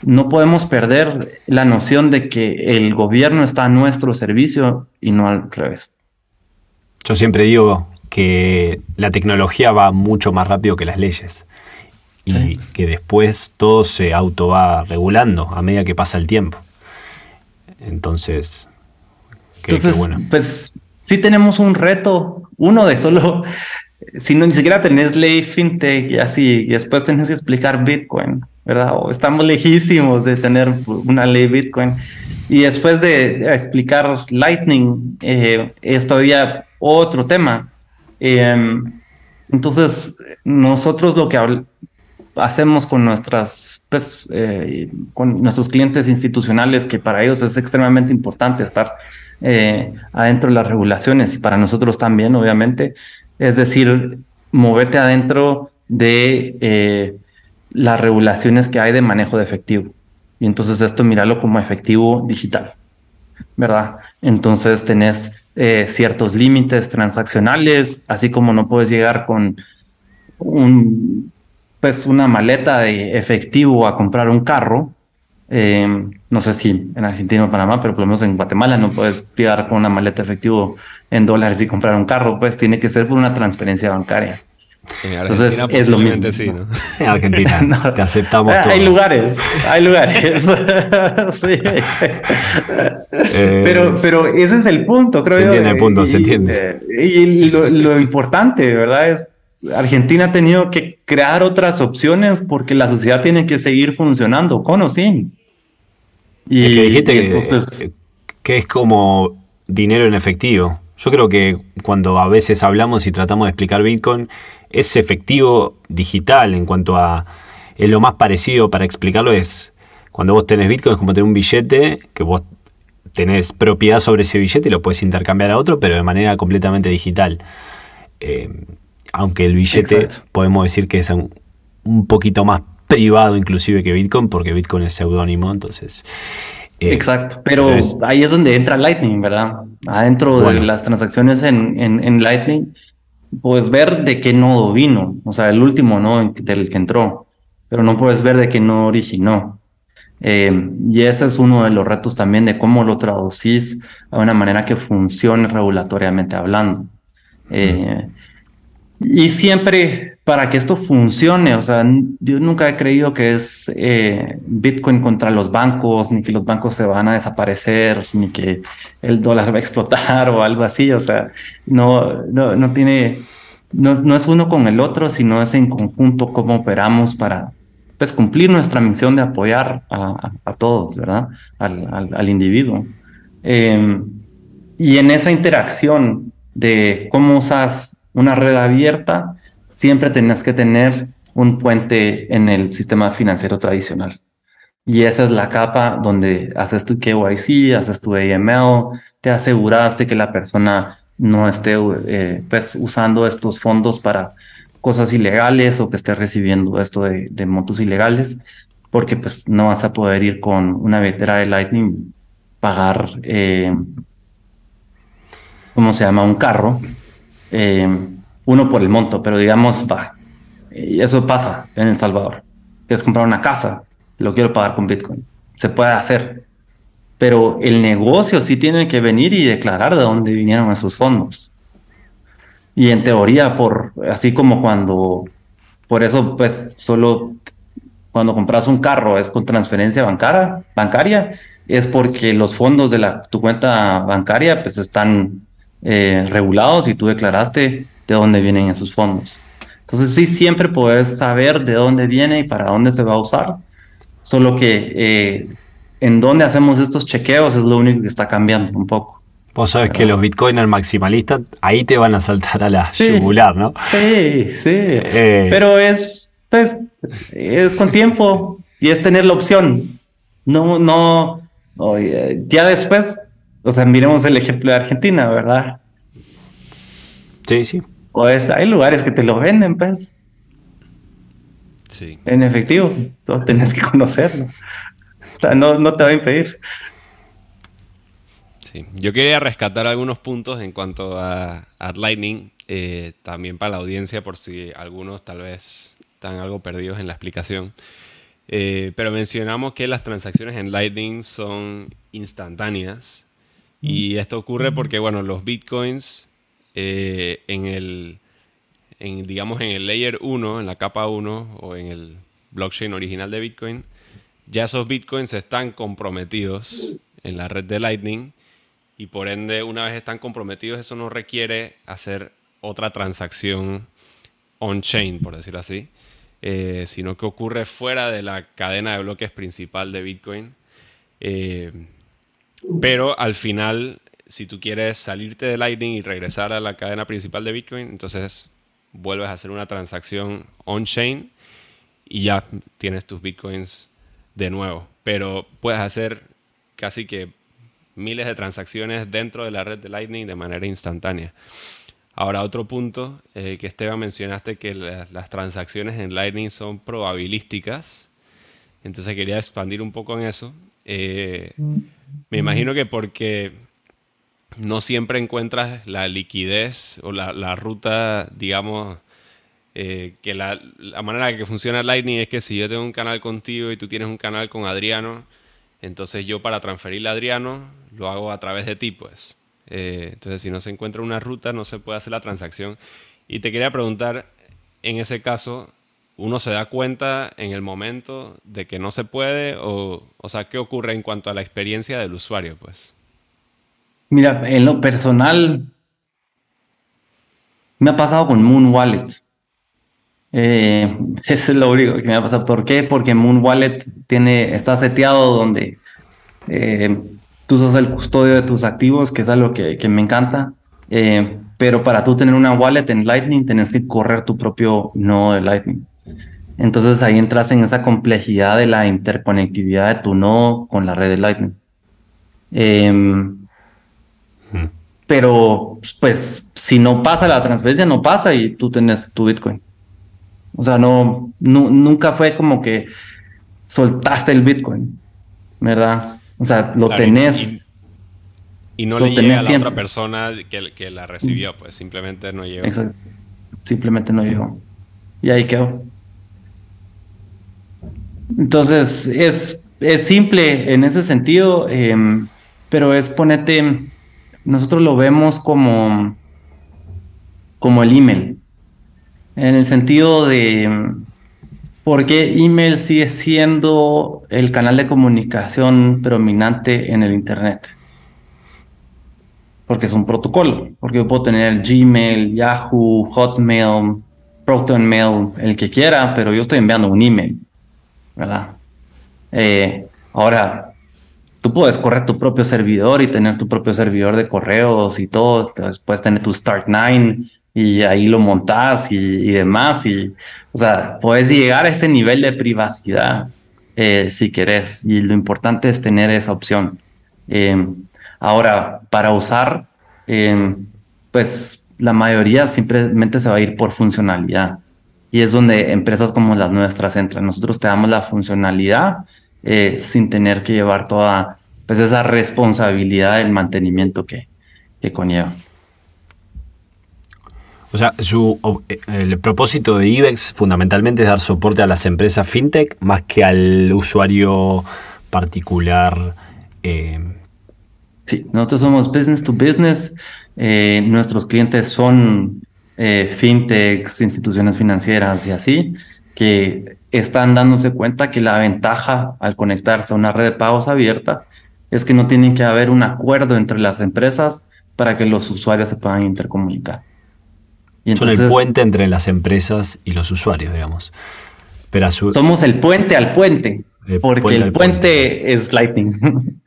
no podemos perder la noción de que el gobierno está a nuestro servicio y no al revés. Yo siempre digo que la tecnología va mucho más rápido que las leyes y que después todo se auto va regulando a medida que pasa el tiempo. Entonces, Entonces bueno. pues sí tenemos un reto, uno de solo si no ni siquiera tenés ley fintech y así, y después tenés que explicar Bitcoin, ¿verdad? O estamos lejísimos de tener una ley Bitcoin. Y después de explicar Lightning, eh, es todavía otro tema. Em, entonces, nosotros lo que hacemos con nuestras, pues, eh, con nuestros clientes institucionales, que para ellos es extremadamente importante estar eh, adentro de las regulaciones y para nosotros también, obviamente. Es decir, moverte adentro de eh, las regulaciones que hay de manejo de efectivo. Y entonces esto míralo como efectivo digital, ¿verdad? Entonces tenés ciertos límites transaccionales, así como no puedes llegar con un, pues una maleta de efectivo a comprar un carro. Eh, no sé si en Argentina o Panamá, pero por lo menos en Guatemala no puedes llegar con una maleta de efectivo en dólares y comprar un carro, pues tiene que ser por una transferencia bancaria. Entonces es lo mismo. En Argentina te aceptamos todo. Hay lugares, hay lugares. sí. Eh, pero, pero ese es el punto, creo se yo. Entiende el punto, se entiende. Y, lo, lo, importante, ¿verdad? Es Argentina ha tenido que crear otras opciones porque la sociedad tiene que seguir funcionando, con o sin. Y, es que dijiste que, entonces... que es como dinero en efectivo. Yo creo que cuando a veces hablamos y tratamos de explicar Bitcoin, es efectivo digital en cuanto a... Es lo más parecido para explicarlo es cuando vos tenés Bitcoin es como tener un billete que vos tenés propiedad sobre ese billete y lo puedes intercambiar a otro, pero de manera completamente digital. Eh, aunque el billete podemos decir que es un, poquito más privado inclusive que Bitcoin, porque Bitcoin es seudónimo, entonces... Eh, Exacto, pero ahí es donde entra Lightning, ¿verdad? Adentro de las transacciones en, en Lightning puedes ver de qué nodo vino, o sea, el último nodo del que entró, pero no puedes ver de qué nodo originó. Eh, y ese es uno de los retos también de cómo lo traducís a una manera que funcione regulatoriamente hablando. Eh, y siempre para que esto funcione, o sea, yo nunca he creído que es eh, Bitcoin contra los bancos, ni que los bancos se van a desaparecer, ni que el dólar va a explotar o algo así, o sea, no, no, no tiene, no, no es uno con el otro, sino es en conjunto cómo operamos para pues, cumplir nuestra misión de apoyar a, a, todos, ¿verdad? Al, al, individuo. Em, y en esa interacción de cómo usas una red abierta, siempre tenés que tener un puente en el sistema financiero tradicional. Y esa es la capa donde haces tu KYC, haces tu AML, te aseguraste que la persona no esté eh, pues, usando estos fondos para cosas ilegales o que esté recibiendo esto de, de montos ilegales, porque pues no vas a poder ir con una billetera de Lightning, pagar, eh, ¿cómo se llama? Un carro eh, uno por el monto, pero digamos, va, eso pasa en El Salvador. Quieres comprar una casa, lo quiero pagar con Bitcoin. Se puede hacer, pero el negocio sí tiene que venir y declarar de dónde vinieron esos fondos. Y en teoría, por así como cuando, por eso, pues solo cuando compras un carro es con transferencia bancaria, bancaria es porque los fondos de la, tu cuenta bancaria pues están eh, regulados y tú declaraste de dónde vienen esos fondos. Entonces sí, siempre puedes saber de dónde viene y para dónde se va a usar, solo que eh, en dónde hacemos estos chequeos es lo único que está cambiando un poco. Vos sabes que los bitcoiners maximalistas ahí te van a saltar a la yugular, ¿no? Sí, sí. Eh. Pero es, pues, es con tiempo y es tener la opción. No, no, ya después, o sea, miremos el ejemplo de Argentina, ¿verdad? Sí, sí. Pues hay lugares que te lo venden, pues. Sí. En efectivo, tú tenés que conocerlo. O sea, no, no te va a impedir. Sí, yo quería rescatar algunos puntos en cuanto a, Lightning, eh, también para la audiencia, por si algunos tal vez están algo perdidos en la explicación. Eh, pero mencionamos que las transacciones en Lightning son instantáneas. Y esto ocurre porque, bueno, los bitcoins eh, en el, en, digamos, en el layer 1, en la capa 1 o en el blockchain original de Bitcoin, ya esos Bitcoins están comprometidos en la red de Lightning y por ende, una vez están comprometidos, eso no requiere hacer otra transacción on-chain, por decirlo así, eh, sino que ocurre fuera de la cadena de bloques principal de Bitcoin. Eh, pero al final si tú quieres salirte de Lightning y regresar a la cadena principal de Bitcoin, entonces vuelves a hacer una transacción on-chain y ya tienes tus Bitcoins de nuevo. Pero puedes hacer casi que miles de transacciones dentro de la red de Lightning de manera instantánea. Ahora, otro punto eh, que Esteban mencionaste que las transacciones en Lightning son probabilísticas. Entonces quería expandir un poco en eso. Eh, me imagino que porque no siempre encuentras la liquidez o la, ruta, digamos, eh, que la, manera en que funciona Lightning es que si yo tengo un canal contigo y tú tienes un canal con Adriano, entonces yo para transferirle a Adriano lo hago a través de ti, pues. Eh, entonces si no se encuentra una ruta no se puede hacer la transacción. Y te quería preguntar, en ese caso, ¿uno se da cuenta en el momento de que no se puede? O, o sea, ¿qué ocurre en cuanto a la experiencia del usuario, pues? Mira, en lo personal, me ha pasado con Moon Wallet. Eh, eso es lo único que me ha pasado. ¿Por qué? Porque Moon Wallet tiene, está seteado donde eh, tú sos el custodio de tus activos, que es algo que, me encanta. Eh, pero para tú tener una wallet en Lightning, tenés que correr tu propio nodo de Lightning. Entonces ahí entras en esa complejidad de la interconectividad de tu nodo con la red de Lightning. Eh, pero, pues, si no pasa la transferencia, no pasa y tú tienes tu Bitcoin. O sea, no, nunca fue como que soltaste el Bitcoin, ¿verdad? O sea, lo tenés. Y, no le llega a la otra persona que, que, la recibió, pues simplemente no llegó. Exacto. Simplemente no llegó. Y ahí quedó. Entonces, es, es simple en ese sentido, em, pero es ponerte nosotros lo vemos como, como el email, en el sentido de por qué email sigue siendo el canal de comunicación predominante en el Internet. Porque es un protocolo, porque yo puedo tener Gmail, Yahoo, Hotmail, ProtonMail, el que quiera, pero yo estoy enviando un email, ¿verdad? Eh, ahora, tú puedes correr tu propio servidor y tener tu propio servidor de correos y todo. Entonces puedes tener tu Start9 y ahí lo montas y, demás. Y, o sea, puedes llegar a ese nivel de privacidad eh, si querés. Y lo importante es tener esa opción. Em, ahora, para usar, pues la mayoría simplemente se va a ir por funcionalidad. Y es donde empresas como las nuestras entran. Nosotros te damos la funcionalidad eh, sin tener que llevar toda pues esa responsabilidad del mantenimiento que, que conlleva. O sea, su, eh, el propósito de IBEX fundamentalmente es dar soporte a las empresas fintech más que al usuario particular. Eh. Sí, nosotros somos business to business. nuestros clientes son fintechs, instituciones financieras y así, que están dándose cuenta que la ventaja al conectarse a una red de pagos abierta es que no tiene que haber un acuerdo entre las empresas para que los usuarios se puedan intercomunicar. Y Son el puente entre las empresas y los usuarios, digamos. Pero Somos el puente al puente, porque el puente, es Lightning.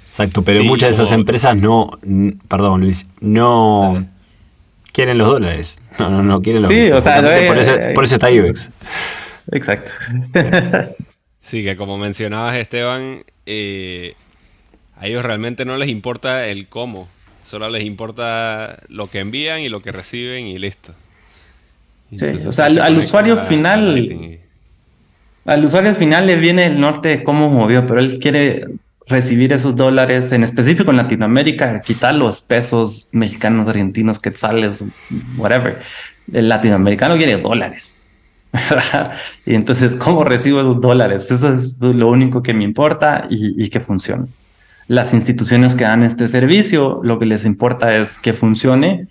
Exacto, pero muchas de esas empresas no, perdón Luis, no quieren los dólares. No, no, no quieren los Sí, o sea, por, eso, por, eso, está IBEX. Exacto. sí, que como mencionabas, Esteban, eh, a ellos realmente no les importa el cómo, solo les importa lo que envían y lo que reciben y listo. sí, o sea, al, usuario final, al usuario final le viene el norte de cómo movió, pero él quiere recibir esos dólares, en específico en Latinoamérica, quitar los pesos mexicanos, argentinos, quetzales, whatever. El latinoamericano quiere dólares. y entonces, ¿cómo recibo esos dólares? Eso es lo único que me importa y, que funcione. Las instituciones que dan este servicio, lo que les importa es que funcione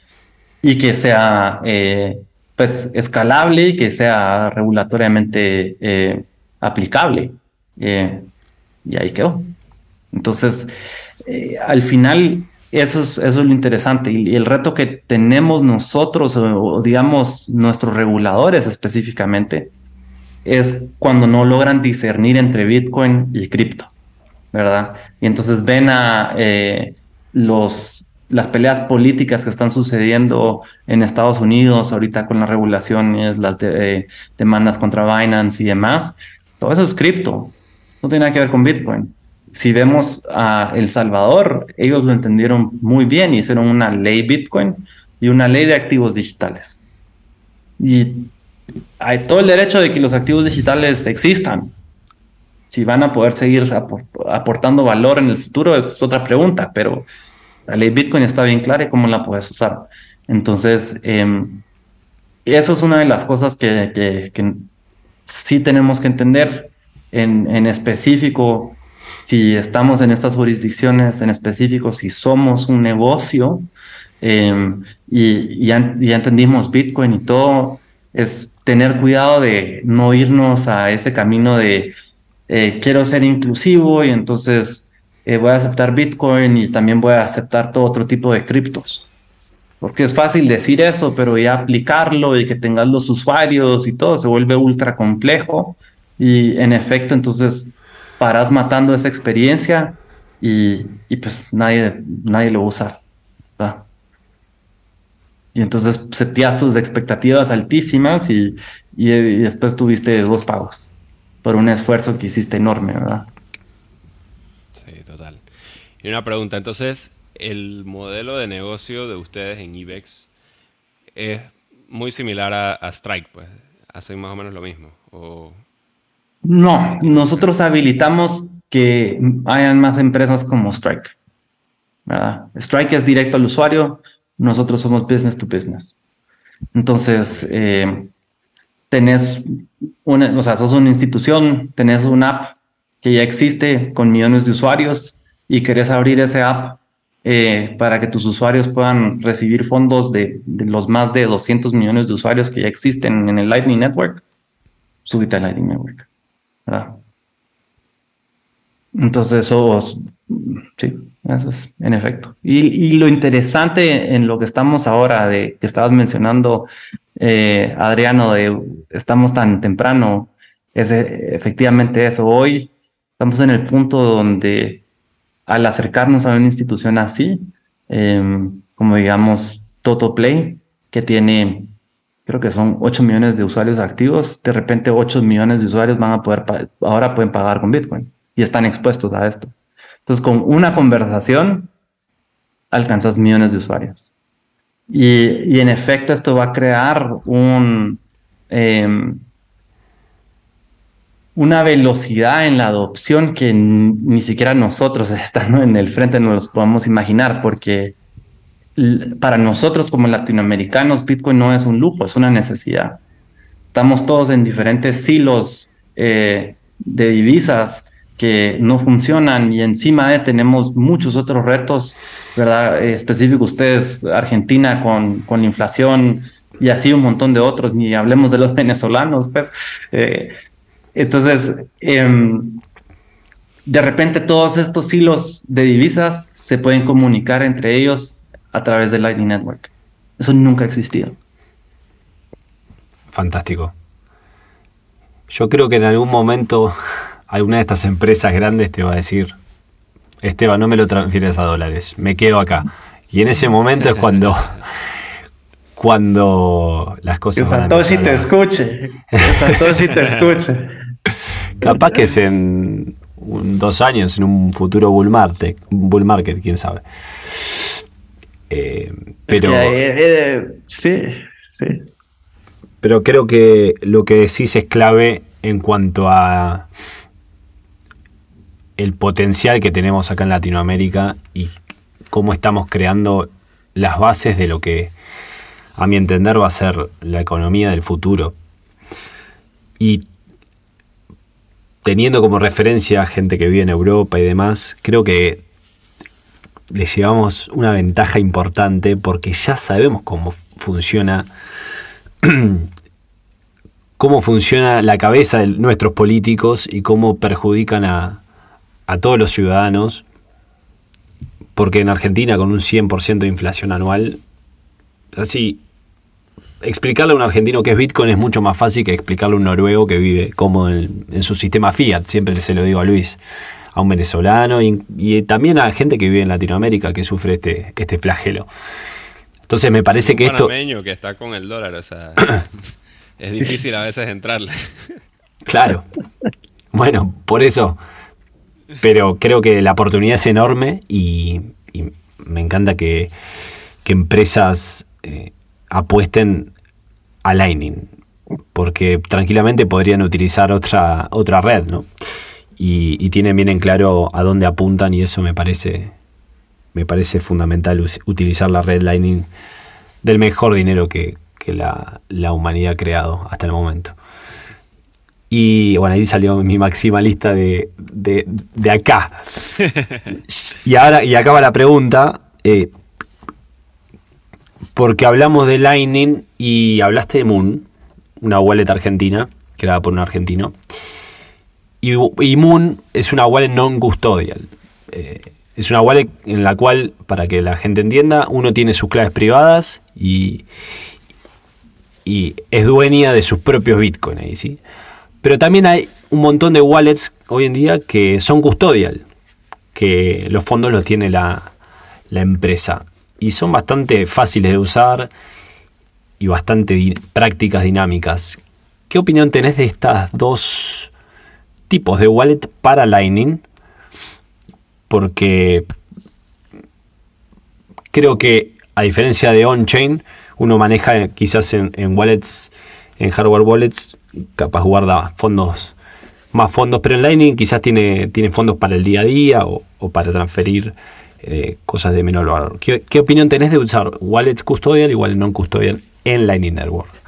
y que sea eh, pues escalable y que sea regulatoriamente eh, aplicable. Eh, y ahí quedó. Entonces, eh, al final, eso es, eso es lo interesante. Y, el reto que tenemos nosotros, o, digamos nuestros reguladores específicamente, es cuando no logran discernir entre Bitcoin y cripto, ¿verdad? Y entonces ven a eh, los, las peleas políticas que están sucediendo en Estados Unidos ahorita con las regulaciones, las eh, demandas contra Binance y demás. Todo eso es cripto, no tiene nada que ver con Bitcoin si vemos a El Salvador, ellos lo entendieron muy bien y hicieron una ley Bitcoin y una ley de activos digitales. Y hay todo el derecho de que los activos digitales existan. Si van a poder seguir aportando valor en el futuro es otra pregunta, pero la ley Bitcoin está bien clara y cómo la puedes usar. Entonces, em, eso es una de las cosas que, que, sí tenemos que entender en, en, específico si estamos en estas jurisdicciones, en específico si somos un negocio em, y, ya, ya entendimos Bitcoin y todo, es tener cuidado de no irnos a ese camino de eh, quiero ser inclusivo y entonces eh, voy a aceptar Bitcoin y también voy a aceptar todo otro tipo de criptos. Porque es fácil decir eso, pero ya aplicarlo y que tengas los usuarios y todo se vuelve ultra complejo. Y en efecto, entonces paras matando esa experiencia y, y pues nadie, nadie lo va a usar. Y entonces setías tus expectativas altísimas y, y, después tuviste dos pagos por un esfuerzo que hiciste enorme, ¿verdad? Sí, total. Y una pregunta, entonces, ¿el modelo de negocio de ustedes en IBEX es muy similar a, Strike, pues? ¿Hacen más o menos lo mismo? ¿O... No, nosotros habilitamos que hayan más empresas como Strike. Strike es directo al usuario, nosotros somos business to business. Entonces, eh, tenés una, o sea, sos una institución, tenés una app que ya existe con millones de usuarios y querés abrir ese app eh, para que tus usuarios puedan recibir fondos de, los más de 200 millones de usuarios que ya existen en el Lightning Network, súbete al Lightning Network. Entonces, eso, sí, eso es en efecto. Y, lo interesante en lo que estamos ahora, de que estabas mencionando, eh, Adriano, de estamos tan temprano, es eh, efectivamente eso. Hoy estamos en el punto donde al acercarnos a una institución así, em, como digamos Totoplay, que tiene, creo que son 8 millones de usuarios activos, de repente 8 millones de usuarios van a poder, ahora pueden pagar con Bitcoin y están expuestos a esto. Entonces, con una conversación alcanzas millones de usuarios. Y, en efecto, esto va a crear em, una velocidad en la adopción que ni siquiera nosotros, estando en el frente, no los podemos imaginar, porque para nosotros como latinoamericanos, Bitcoin no es un lujo, es una necesidad. Estamos todos en diferentes silos eh, de divisas que no funcionan y encima de tenemos muchos otros retos, ¿verdad? Eh, específicos ustedes, Argentina con, con la inflación y así un montón de otros, ni hablemos de los venezolanos, pues. Eh, entonces, em, de repente todos estos hilos de divisas se pueden comunicar entre ellos a través del Lightning Network. Eso nunca ha existido. Fantástico. Yo creo que en algún momento alguna de estas empresas grandes te va a decir, Esteban, no me lo transfieres a dólares, me quedo acá. Y en ese momento es cuando, cuando las cosas... Que Satoshi te escuche, que Satoshi te escuche. Capaz que es en dos años, en un futuro bull market, bull market quién sabe. Eh, pero... Eh, eh, sí, sí. Pero creo que lo que decís es clave en cuanto a el potencial que tenemos acá en Latinoamérica y cómo estamos creando las bases de lo que, a mi entender, va a ser la economía del futuro. Y teniendo como referencia a gente que vive en Europa y demás, creo que le llevamos una ventaja importante porque ya sabemos cómo funciona cómo funciona la cabeza de nuestros políticos y cómo perjudican a, a todos los ciudadanos, porque en Argentina con un 100% de inflación anual, así, explicarle a un argentino que es Bitcoin es mucho más fácil que explicarle a un noruego que vive como en, su sistema fiat, siempre se lo digo a Luis, a un venezolano y, también a gente que vive en Latinoamérica que sufre este, este flagelo. Entonces me parece que esto... que está con el dólar, o sea, es difícil a veces entrarle. Claro. Bueno, por eso pero creo que la oportunidad es enorme y, me encanta que, empresas eh, apuesten a Lightning, porque tranquilamente podrían utilizar otra, otra red, ¿no? Y, tienen bien en claro a dónde apuntan y eso me parece, me parece fundamental utilizar la red Lightning del mejor dinero que, la, la humanidad ha creado hasta el momento. Y bueno, ahí salió mi maximalista de, de, acá. y ahora, y acaba la pregunta. Eh, porque hablamos de Lightning y hablaste de Moon, una wallet argentina, creada por un argentino. Y, Moon es una wallet non-custodial. Eh, es una wallet en la cual, para que la gente entienda, uno tiene sus claves privadas y, es dueña de sus propios bitcoins ahí, ¿sí? Pero también hay un montón de wallets hoy en día que son custodial, que los fondos los tiene la, empresa. Y son bastante fáciles de usar y bastante prácticas dinámicas. ¿Qué opinión tenés de estas dos tipos de wallet para Lightning? Porque creo que a diferencia de on-chain, uno maneja quizás en, en wallets, en hardware wallets, capaz guarda fondos, más fondos, pero en Lightning quizás tiene, tiene fondos para el día a día o, para transferir eh, cosas de menor valor. ¿Qué, opinión tenés de usar wallets custodial y wallet non custodial en Lightning Network?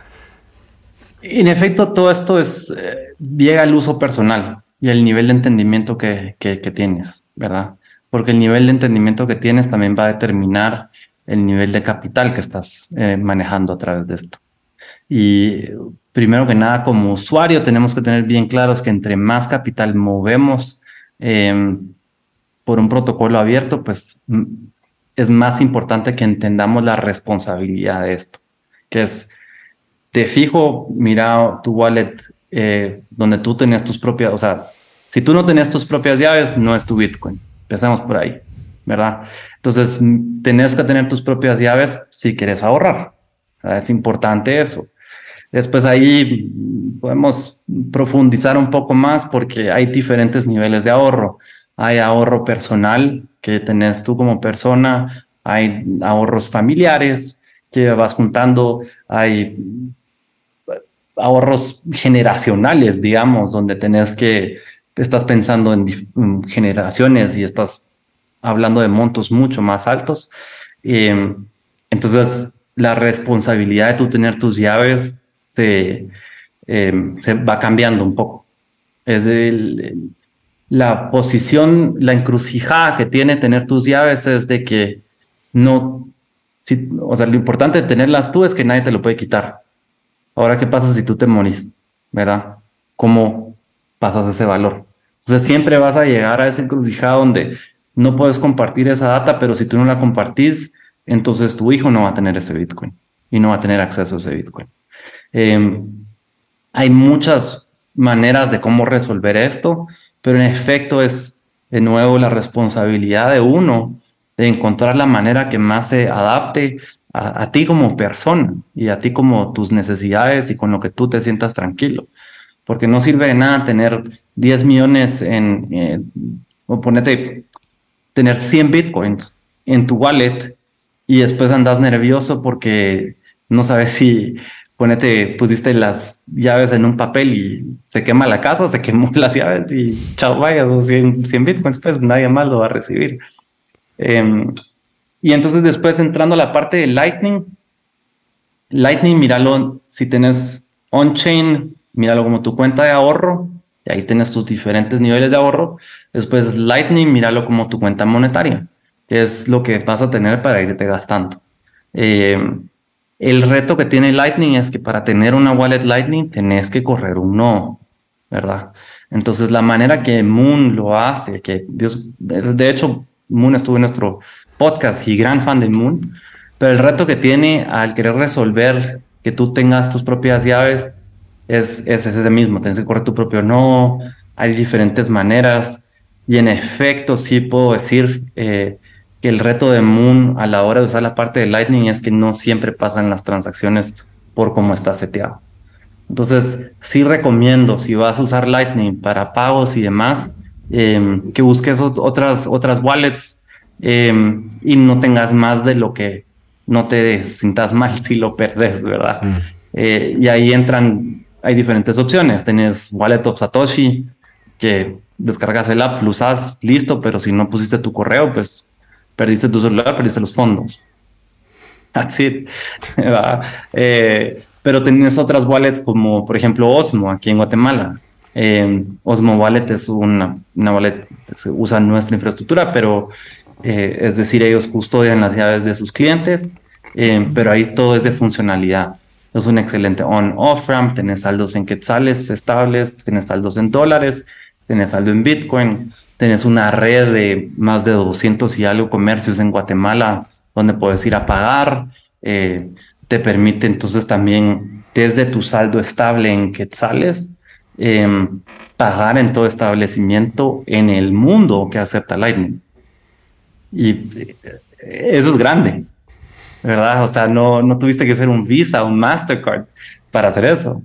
En efecto, todo esto es eh, llega al uso personal y al nivel de entendimiento que, tienes, ¿verdad? Porque el nivel de entendimiento que tienes también va a determinar el nivel de capital que estás eh, manejando a través de esto. Y primero que nada, como usuario, tenemos que tener bien claros que entre más capital movemos em, por un protocolo abierto, pues es más importante que entendamos la responsabilidad de esto, que es, te fijo, mira tu wallet eh, donde tú tenías tus propias, o sea, si tú no tenías tus propias llaves, no es tu Bitcoin. Empezamos por ahí, ¿verdad? Entonces, tenés que tener tus propias llaves si quieres ahorrar. Es importante eso. Después ahí podemos profundizar un poco más porque hay diferentes niveles de ahorro. Hay ahorro personal que tenés tú como persona, hay ahorros familiares que vas juntando, hay ahorros generacionales, digamos, donde tenés que, estás pensando en, generaciones y estás hablando de montos mucho más altos. Eh, entonces, la responsabilidad de tú tener tus llaves se, se va cambiando un poco. Es la posición, la encrucijada que tiene tener tus llaves es de que no, si, o sea, lo importante de tenerlas tú es que nadie te lo puede quitar. Ahora, ¿qué pasa si tú te morís? ¿Verdad? ¿Cómo pasas ese valor? Entonces siempre vas a llegar a esa encrucijada donde no puedes compartir esa data, pero si tú no la compartís, entonces tu hijo no va a tener ese Bitcoin y no va a tener acceso a ese Bitcoin. Em, hay muchas maneras de cómo resolver esto, pero en efecto es de nuevo la responsabilidad de uno de encontrar la manera que más se adapte a, ti como persona y a ti como tus necesidades y con lo que tú te sientas tranquilo. Porque no sirve de nada tener 10 millones en, eh, o ponete, tener 100 bitcoins en tu wallet y después andas nervioso porque no sabes si ponete, pusiste las llaves en un papel y se quema la casa, se quemó las llaves y chao, vayas, o 100, bitcoins, pues nadie más lo va a recibir. Em, y entonces después entrando a la parte de Lightning, Lightning, míralo, si tenés on-chain, míralo como tu cuenta de ahorro, y ahí tienes tus diferentes niveles de ahorro. Después Lightning, míralo como tu cuenta monetaria, que es lo que vas a tener para irte gastando. Eh, el reto que tiene Lightning es que para tener una wallet Lightning tenés que correr un ¿verdad? Entonces la manera que Moon lo hace, que Dios, de hecho Moon estuvo en nuestro podcast y gran fan de Moon, pero el reto que tiene al querer resolver que tú tengas tus propias llaves es, es ese mismo, tienes que correr tu propio nodo, hay diferentes maneras y en efecto sí puedo decir eh, que el reto de Moon a la hora de usar la parte de Lightning es que no siempre pasan las transacciones por cómo está seteado. Entonces, sí recomiendo, si vas a usar Lightning para pagos y demás, em, que busques otras, otras wallets em, y no tengas más de lo que no te sientas mal si lo perdes, ¿verdad? Mm. Eh, y ahí entran, hay diferentes opciones. Tienes Wallet of Satoshi, que descargas el app, lo usas, listo, pero si no pusiste tu correo, pues perdiste tu celular, perdiste los fondos. Así. eh, pero tienes otras wallets como, por ejemplo, Osmo, aquí en Guatemala. Eh, Osmo Wallet es una, una wallet que usa nuestra infraestructura, pero eh, es decir, ellos custodian las llaves de sus clientes, eh, pero ahí todo es de funcionalidad. Es un excelente on-off ramp, tienes saldos en quetzales estables, tienes saldos en dólares, tienes saldo en Bitcoin, tienes una red de más de 200 y algo comercios en Guatemala donde puedes ir a pagar. Eh, te permite entonces también desde tu saldo estable en quetzales em, pagar en todo establecimiento en el mundo que acepta Lightning. Y eh, eso es grande, ¿verdad? O sea, no, no tuviste que ser un Visa, un Mastercard para hacer eso.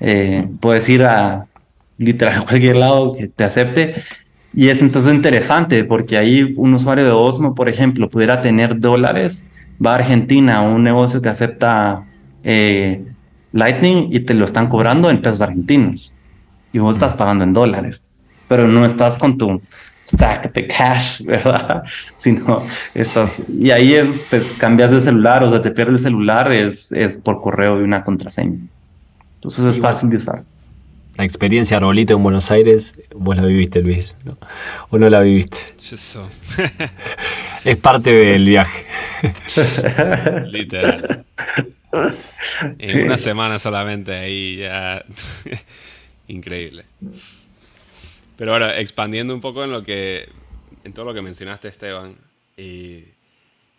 Eh, puedes ir a literal cualquier lado que te acepte. Y es entonces interesante porque ahí un usuario de Osmo, por ejemplo, pudiera tener dólares, va a Argentina a un negocio que acepta eh, Lightning y te lo están cobrando en pesos argentinos. Y vos estás pagando en dólares, pero no estás con tu stack de cash, ¿verdad? Sino estás, y ahí es, pues cambias de celular, o sea, te pierdes el celular, es, es por correo y una contraseña. Entonces es fácil de usar. La experiencia arbolito en Buenos Aires, vos la viviste, Luis, ¿no? ¿O no la viviste? Eso. es parte del viaje. Literal. En una semana solamente ahí ya. Increíble. Pero ahora, expandiendo un poco en lo que. en todo lo que mencionaste, Esteban. Eh,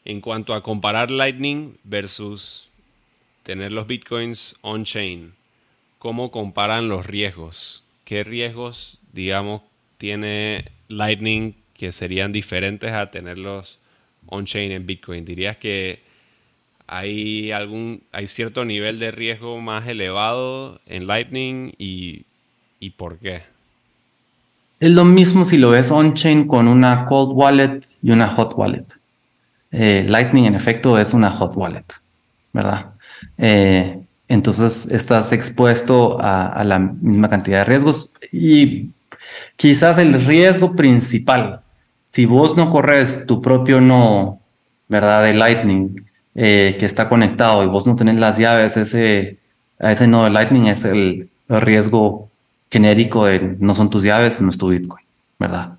en cuanto a comparar Lightning versus tener los bitcoins on-chain cómo comparan los riesgos. ¿Qué riesgos, digamos, tiene Lightning que serían diferentes a tenerlos on-chain en Bitcoin? ¿Dirías que hay algún hay cierto nivel de riesgo más elevado en Lightning y, por qué? Es lo mismo si lo ves on-chain con una cold wallet y una hot wallet. Eh, Lightning en efecto es una hot wallet, ¿verdad? Eh, entonces estás expuesto a, la misma cantidad de riesgos y quizás el riesgo principal, si vos no corres tu propio no, ¿verdad? De Lightning eh, que está conectado y vos no tenés las llaves, ese, a ese nodo de Lightning es el, riesgo genérico de no son tus llaves, no es tu Bitcoin, ¿verdad?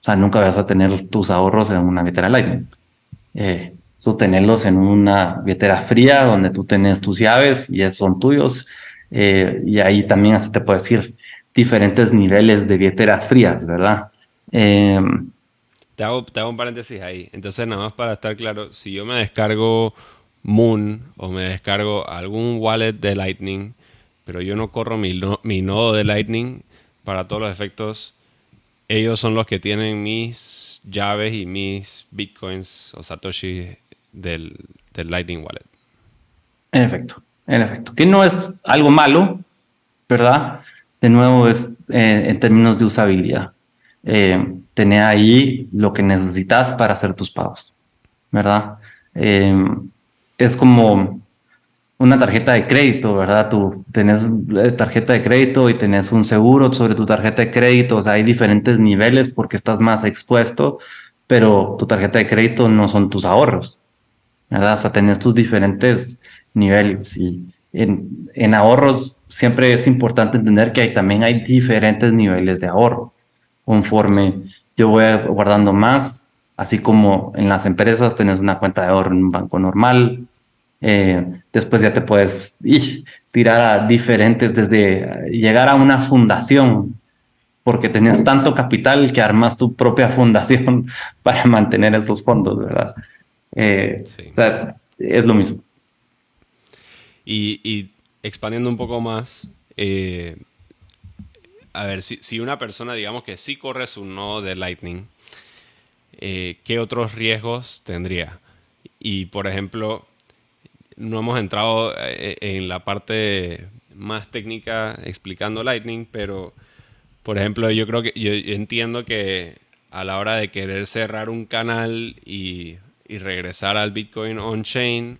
O sea, nunca vas a tener tus ahorros en una billetera Lightning. Eh, sostenerlos en una billetera fría donde tú tienes tus llaves y son tuyos. Eh, y ahí también así te puedo decir diferentes niveles de billeteras frías, ¿verdad? Em, te, hago, te hago un paréntesis ahí. Entonces, nada más para estar claro, si yo me descargo Moon o me descargo algún wallet de Lightning, pero yo no corro mi, nodo de Lightning, para todos los efectos, ellos son los que tienen mis llaves y mis bitcoins o satoshi del, Lightning Wallet. En efecto, en efecto. Que no es algo malo, ¿verdad? De nuevo, es eh, en términos de usabilidad. Eh, tener ahí lo que necesitas para hacer tus pagos, ¿verdad? Eh, es como una tarjeta de crédito, ¿verdad? Tú tenés tarjeta de crédito y tenés un seguro sobre tu tarjeta de crédito, o sea, hay diferentes niveles porque estás más expuesto, pero tu tarjeta de crédito no son tus ahorros, ¿verdad? O sea, tenés tus diferentes niveles y en, en, ahorros siempre es importante entender que también hay diferentes niveles de ahorro. Conforme yo voy guardando más, así como en las empresas tenés una cuenta de ahorro en un banco normal, eh, después ya te puedes tirar a diferentes, desde llegar a una fundación, porque tenés tanto capital que armas tu propia fundación para mantener esos fondos, ¿verdad? Eh, o sea, es lo mismo. Y, expandiendo un poco más, eh, a ver, si, una persona, digamos que sí corre su nodo de Lightning, eh, ¿qué otros riesgos tendría? Y, por ejemplo, no hemos entrado en la parte más técnica explicando Lightning, pero por ejemplo, yo creo que yo entiendo que a la hora de querer cerrar un canal y, regresar al Bitcoin on-chain,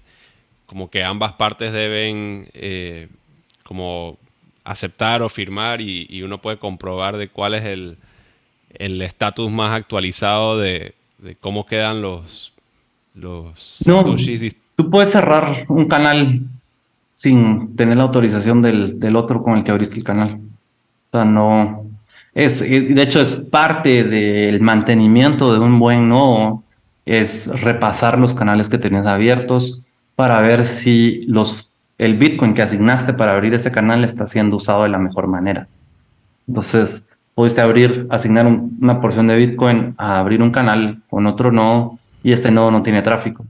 como que ambas partes deben eh, como aceptar o firmar y, uno puede comprobar de cuál es el estatus más actualizado de, cómo quedan los, los no, Tú puedes cerrar un canal sin tener la autorización del, del otro con el que abriste el canal. O sea, no, es, de hecho, es parte del mantenimiento de un buen nodo, es repasar los canales que tenías abiertos para ver si los, el Bitcoin que asignaste para abrir ese canal está siendo usado de la mejor manera. Entonces, pudiste abrir, asignar una porción de Bitcoin a abrir un canal con otro nodo y este nodo no tiene tráfico.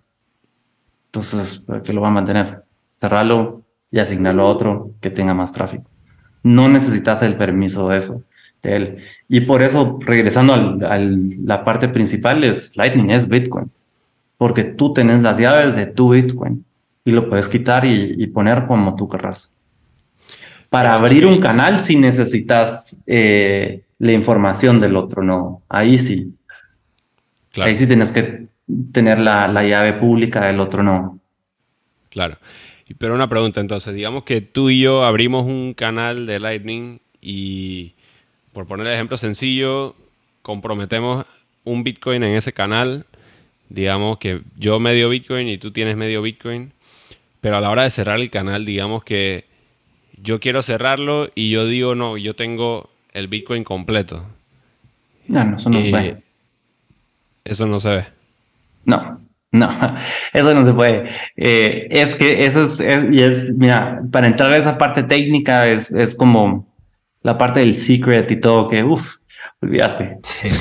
Entonces, ¿para qué lo va a mantener? Cerrarlo y asignarlo a otro que tenga más tráfico. No necesitas el permiso de eso él. Y por eso, regresando a la parte principal, es Lightning, es Bitcoin. Porque tú tienes las llaves de tu Bitcoin y lo puedes quitar y, poner como tú querrás. Para abrir un canal si necesitas eh, la información del otro no Ahí sí. Ahí sí tienes que tener la, la llave pública del otro no Claro. Pero una pregunta entonces, digamos que tú y yo abrimos un canal de Lightning y por poner el ejemplo sencillo, comprometemos un Bitcoin en ese canal, digamos que yo medio Bitcoin y tú tienes medio Bitcoin, pero a la hora de cerrar el canal, digamos que yo quiero cerrarlo y yo digo, no, yo tengo el Bitcoin completo. No, no, eso no se puede. Eso no se ve. No, no, eso no se puede. Eh, es que eso es, y es, mira, para entrar a esa parte técnica es, es como la parte del secret y todo, que uff, olvídate. Sí,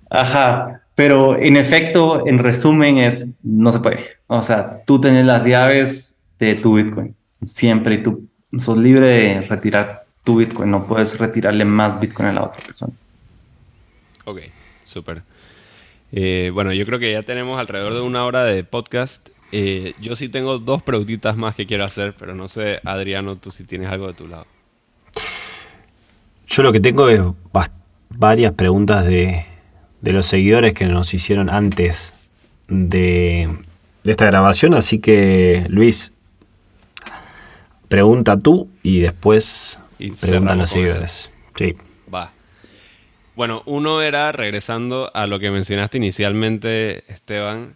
Ajá, pero en efecto, en resumen, es no se puede. O sea, tú tienes las llaves de tu Bitcoin siempre y tú sos libre de retirar tu Bitcoin, no puedes retirarle más Bitcoin a la otra persona. Ok, súper. Eh, bueno, yo creo que ya tenemos alrededor de una hora de podcast. Eh, yo sí tengo dos preguntitas más que quiero hacer, pero no sé, Adriano, tú si tienes algo de tu lado. Yo lo que tengo es varias preguntas de, los seguidores que nos hicieron antes de, esta grabación, así que Luis, pregunta tú y después preguntan los seguidores. Sí. Bueno, uno era, regresando a lo que mencionaste inicialmente, Esteban,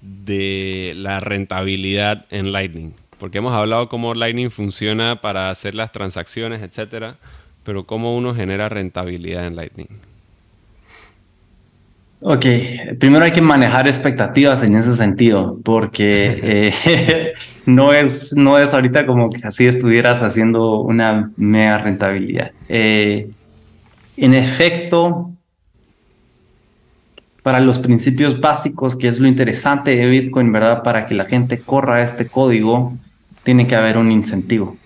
de la rentabilidad en Lightning. Porque hemos hablado cómo Lightning funciona para hacer las transacciones, etcétera, pero cómo uno genera rentabilidad en Lightning. Ok, primero hay que manejar expectativas en ese sentido, porque eh, no, es, no es ahorita como que así estuvieras haciendo una mega rentabilidad. Eh, en efecto, para los principios básicos, que es lo interesante de Bitcoin, ¿verdad? Para que la gente corra este código, tiene que haber un incentivo,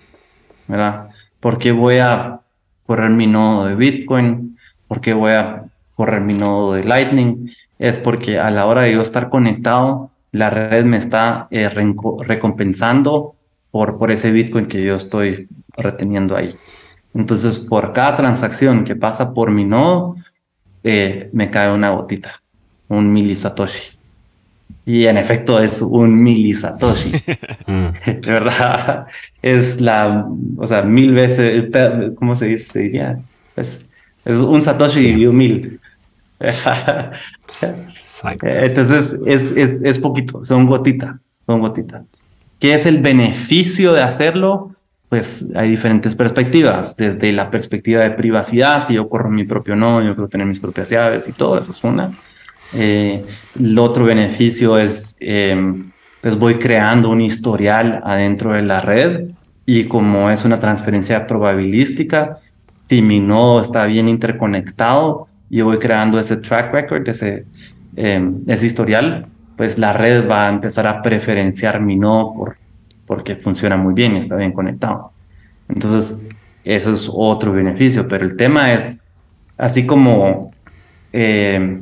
¿verdad? ¿Por qué voy a correr mi nodo de Bitcoin? ¿Por qué voy a correr mi nodo de Lightning? Es porque a la hora de yo estar conectado, la red me está eh, recompensando por, por ese Bitcoin que yo estoy reteniendo ahí. Entonces, por cada transacción que pasa por mi nodo, eh, me cae una gotita un milisatoshi. Y en efecto es un milisatoshi. De verdad, es la, o sea, mil veces, ¿cómo se dice? Diría, es, es un satoshi dividido mil. Entonces es, es, es poquito, son gotitas, son gotitas. ¿Qué es el beneficio de hacerlo? Pues hay diferentes perspectivas, desde la perspectiva de privacidad, si yo corro mi propio nodo, yo quiero tener mis propias llaves y todo, eso es una. Eh, el otro beneficio es, eh, pues voy creando un historial adentro de la red y como es una transferencia probabilística, si mi nodo está bien interconectado, yo voy creando ese track record, ese, eh, ese historial, pues la red va a empezar a preferenciar mi nodo por, porque funciona muy bien y está bien conectado. Entonces, eso es otro beneficio, pero el tema es, así como eh,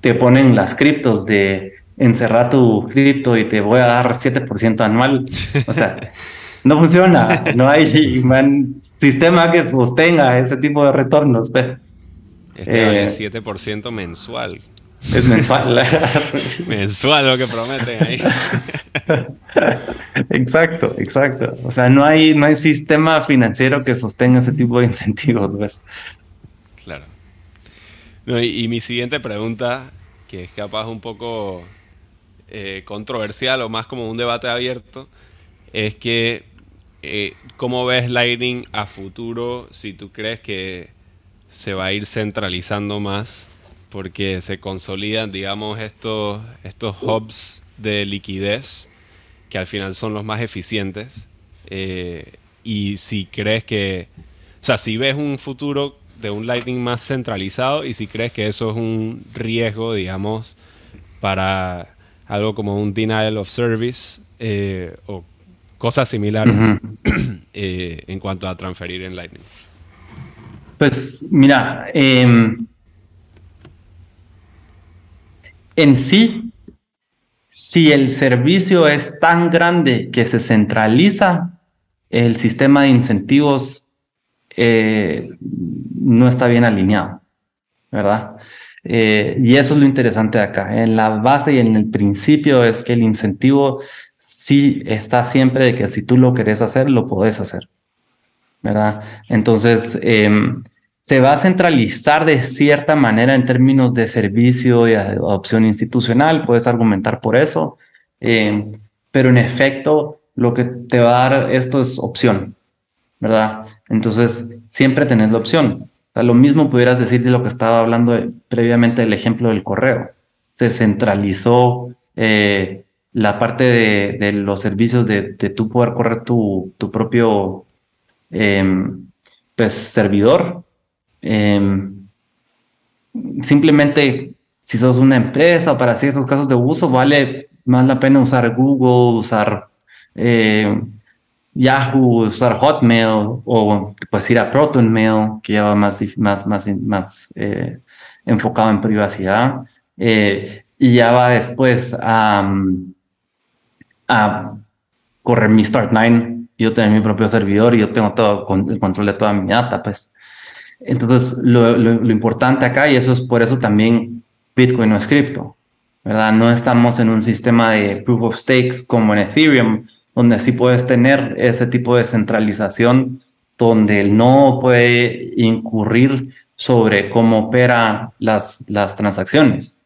te ponen las criptos de encerrar tu cripto y te voy a dar 7% anual. O sea, no funciona. No hay man, sistema que sostenga ese tipo de retornos. Pues. Este eh, 7% mensual. Es mensual. mensual lo que prometen ahí. exacto, exacto. O sea, no hay, no hay sistema financiero que sostenga ese tipo de incentivos. ¿ves? Claro. y, mi siguiente pregunta, que es capaz un poco eh, controversial o más como un debate abierto, es que eh, ¿cómo ves Lightning a futuro si tú crees que se va a ir centralizando más? Porque se consolidan, digamos, estos, estos hubs de liquidez que al final son los más eficientes. Eh, y si crees que, o sea, si ves un futuro de un Lightning más centralizado y si crees que eso es un riesgo, digamos, para algo como un denial of service eh, o cosas similares eh, en cuanto a transferir en Lightning. Pues mira, eh, en sí, si el servicio es tan grande que se centraliza, el sistema de incentivos eh, no está bien alineado, ¿verdad? Eh, y eso es lo interesante de acá. En la base y en el principio es que el incentivo sí está siempre de que si tú lo querés hacer, lo podés hacer, ¿verdad? Entonces, em, se va a centralizar de cierta manera en términos de servicio y adopción institucional, puedes argumentar por eso, eh, pero en efecto lo que te va a dar esto es opción, ¿verdad? Entonces, siempre tenés la opción. lo mismo pudieras decir de lo que estaba hablando previamente del ejemplo del correo. Se centralizó eh, la parte de, los servicios de, tú poder correr tu, tu propio em, pues, servidor Em, simplemente, si sos una empresa para ciertos casos de uso, vale más la pena usar Google, usar eh, Yahoo, usar Hotmail o pues ir a ProtonMail, que ya va más, más, más, más eh, enfocado en privacidad. Eh, y ya va después a, a correr mi Start9, yo tengo mi propio servidor y yo tengo todo el control de toda mi data, pues. Entonces, lo, importante acá, y eso es por eso también Bitcoin no es cripto, ¿verdad? No estamos en un sistema de proof of stake como en Ethereum, donde sí puedes tener ese tipo de centralización, donde el no puede incurrir sobre cómo opera las, las transacciones.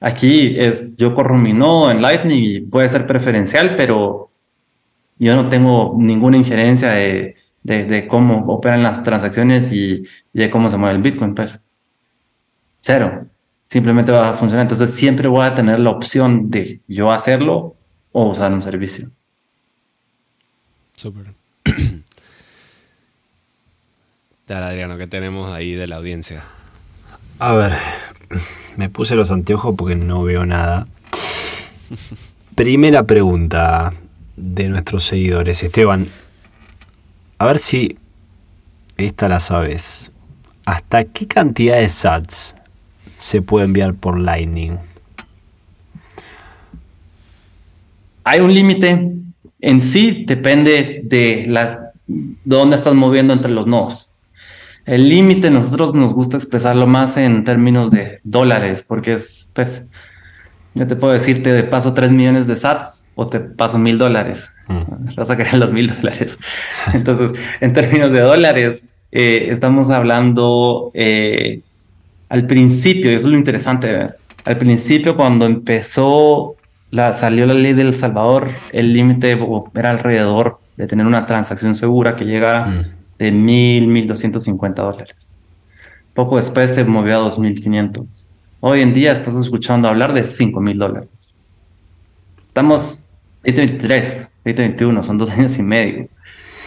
Aquí es, yo corro mi nodo en Lightning y puede ser preferencial, pero yo no tengo ninguna injerencia de de, cómo operan las transacciones y, de cómo se mueve el Bitcoin, pues cero. Simplemente va a funcionar. Entonces siempre voy a tener la opción de yo hacerlo o usar un servicio. Súper. Dale, Adriano, ¿qué tenemos ahí de la audiencia? A ver, me puse los anteojos porque no veo nada. Primera pregunta de nuestros seguidores. Esteban, a ver si esta la sabes. ¿Hasta qué cantidad de sats se puede enviar por Lightning? Hay un límite. En sí depende de la dónde estás moviendo entre los nodos. El límite nosotros nos gusta expresarlo más en términos de dólares, porque es, pues, yo te puedo decir, te paso 3 millones de sats o te paso mil dólares. Mm. Vas a querer los mil dólares. Entonces, en términos de dólares, eh, estamos hablando eh, al principio, y eso es lo interesante de ver. Al principio, cuando empezó, la, salió la ley del Salvador, el límite era alrededor de tener una transacción segura que llegara mm. de mil, mil doscientos cincuenta dólares. Poco después se movió a dos mil quinientos. Hoy en día estás escuchando hablar de 5 mil dólares. Estamos 2023, 2021, son dos años y medio.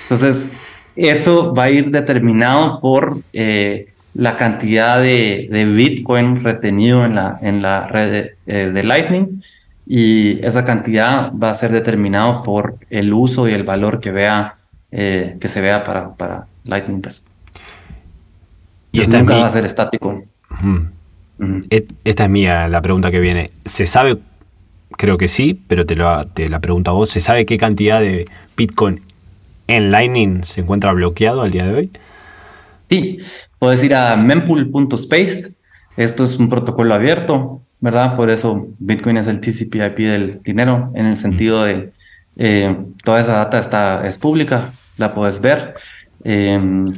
Entonces, eso va a ir determinado por eh, la cantidad de, Bitcoin retenido en la, en la red de, Lightning y esa cantidad va a ser determinado por el uso y el valor que vea eh, que se vea para, para Lightning. Pues. Y esta nunca va a ser estático. Esta es mía la pregunta que viene. ¿Se sabe? Creo que sí, pero te, lo, te la pregunto a vos. ¿Se sabe qué cantidad de Bitcoin en Lightning se encuentra bloqueado al día de hoy? Sí, puedes ir a mempool.space. Esto es un protocolo abierto, ¿verdad? Por eso Bitcoin es el TCP/IP del dinero, en el sentido de eh, toda esa data está, es pública, la puedes ver. Em,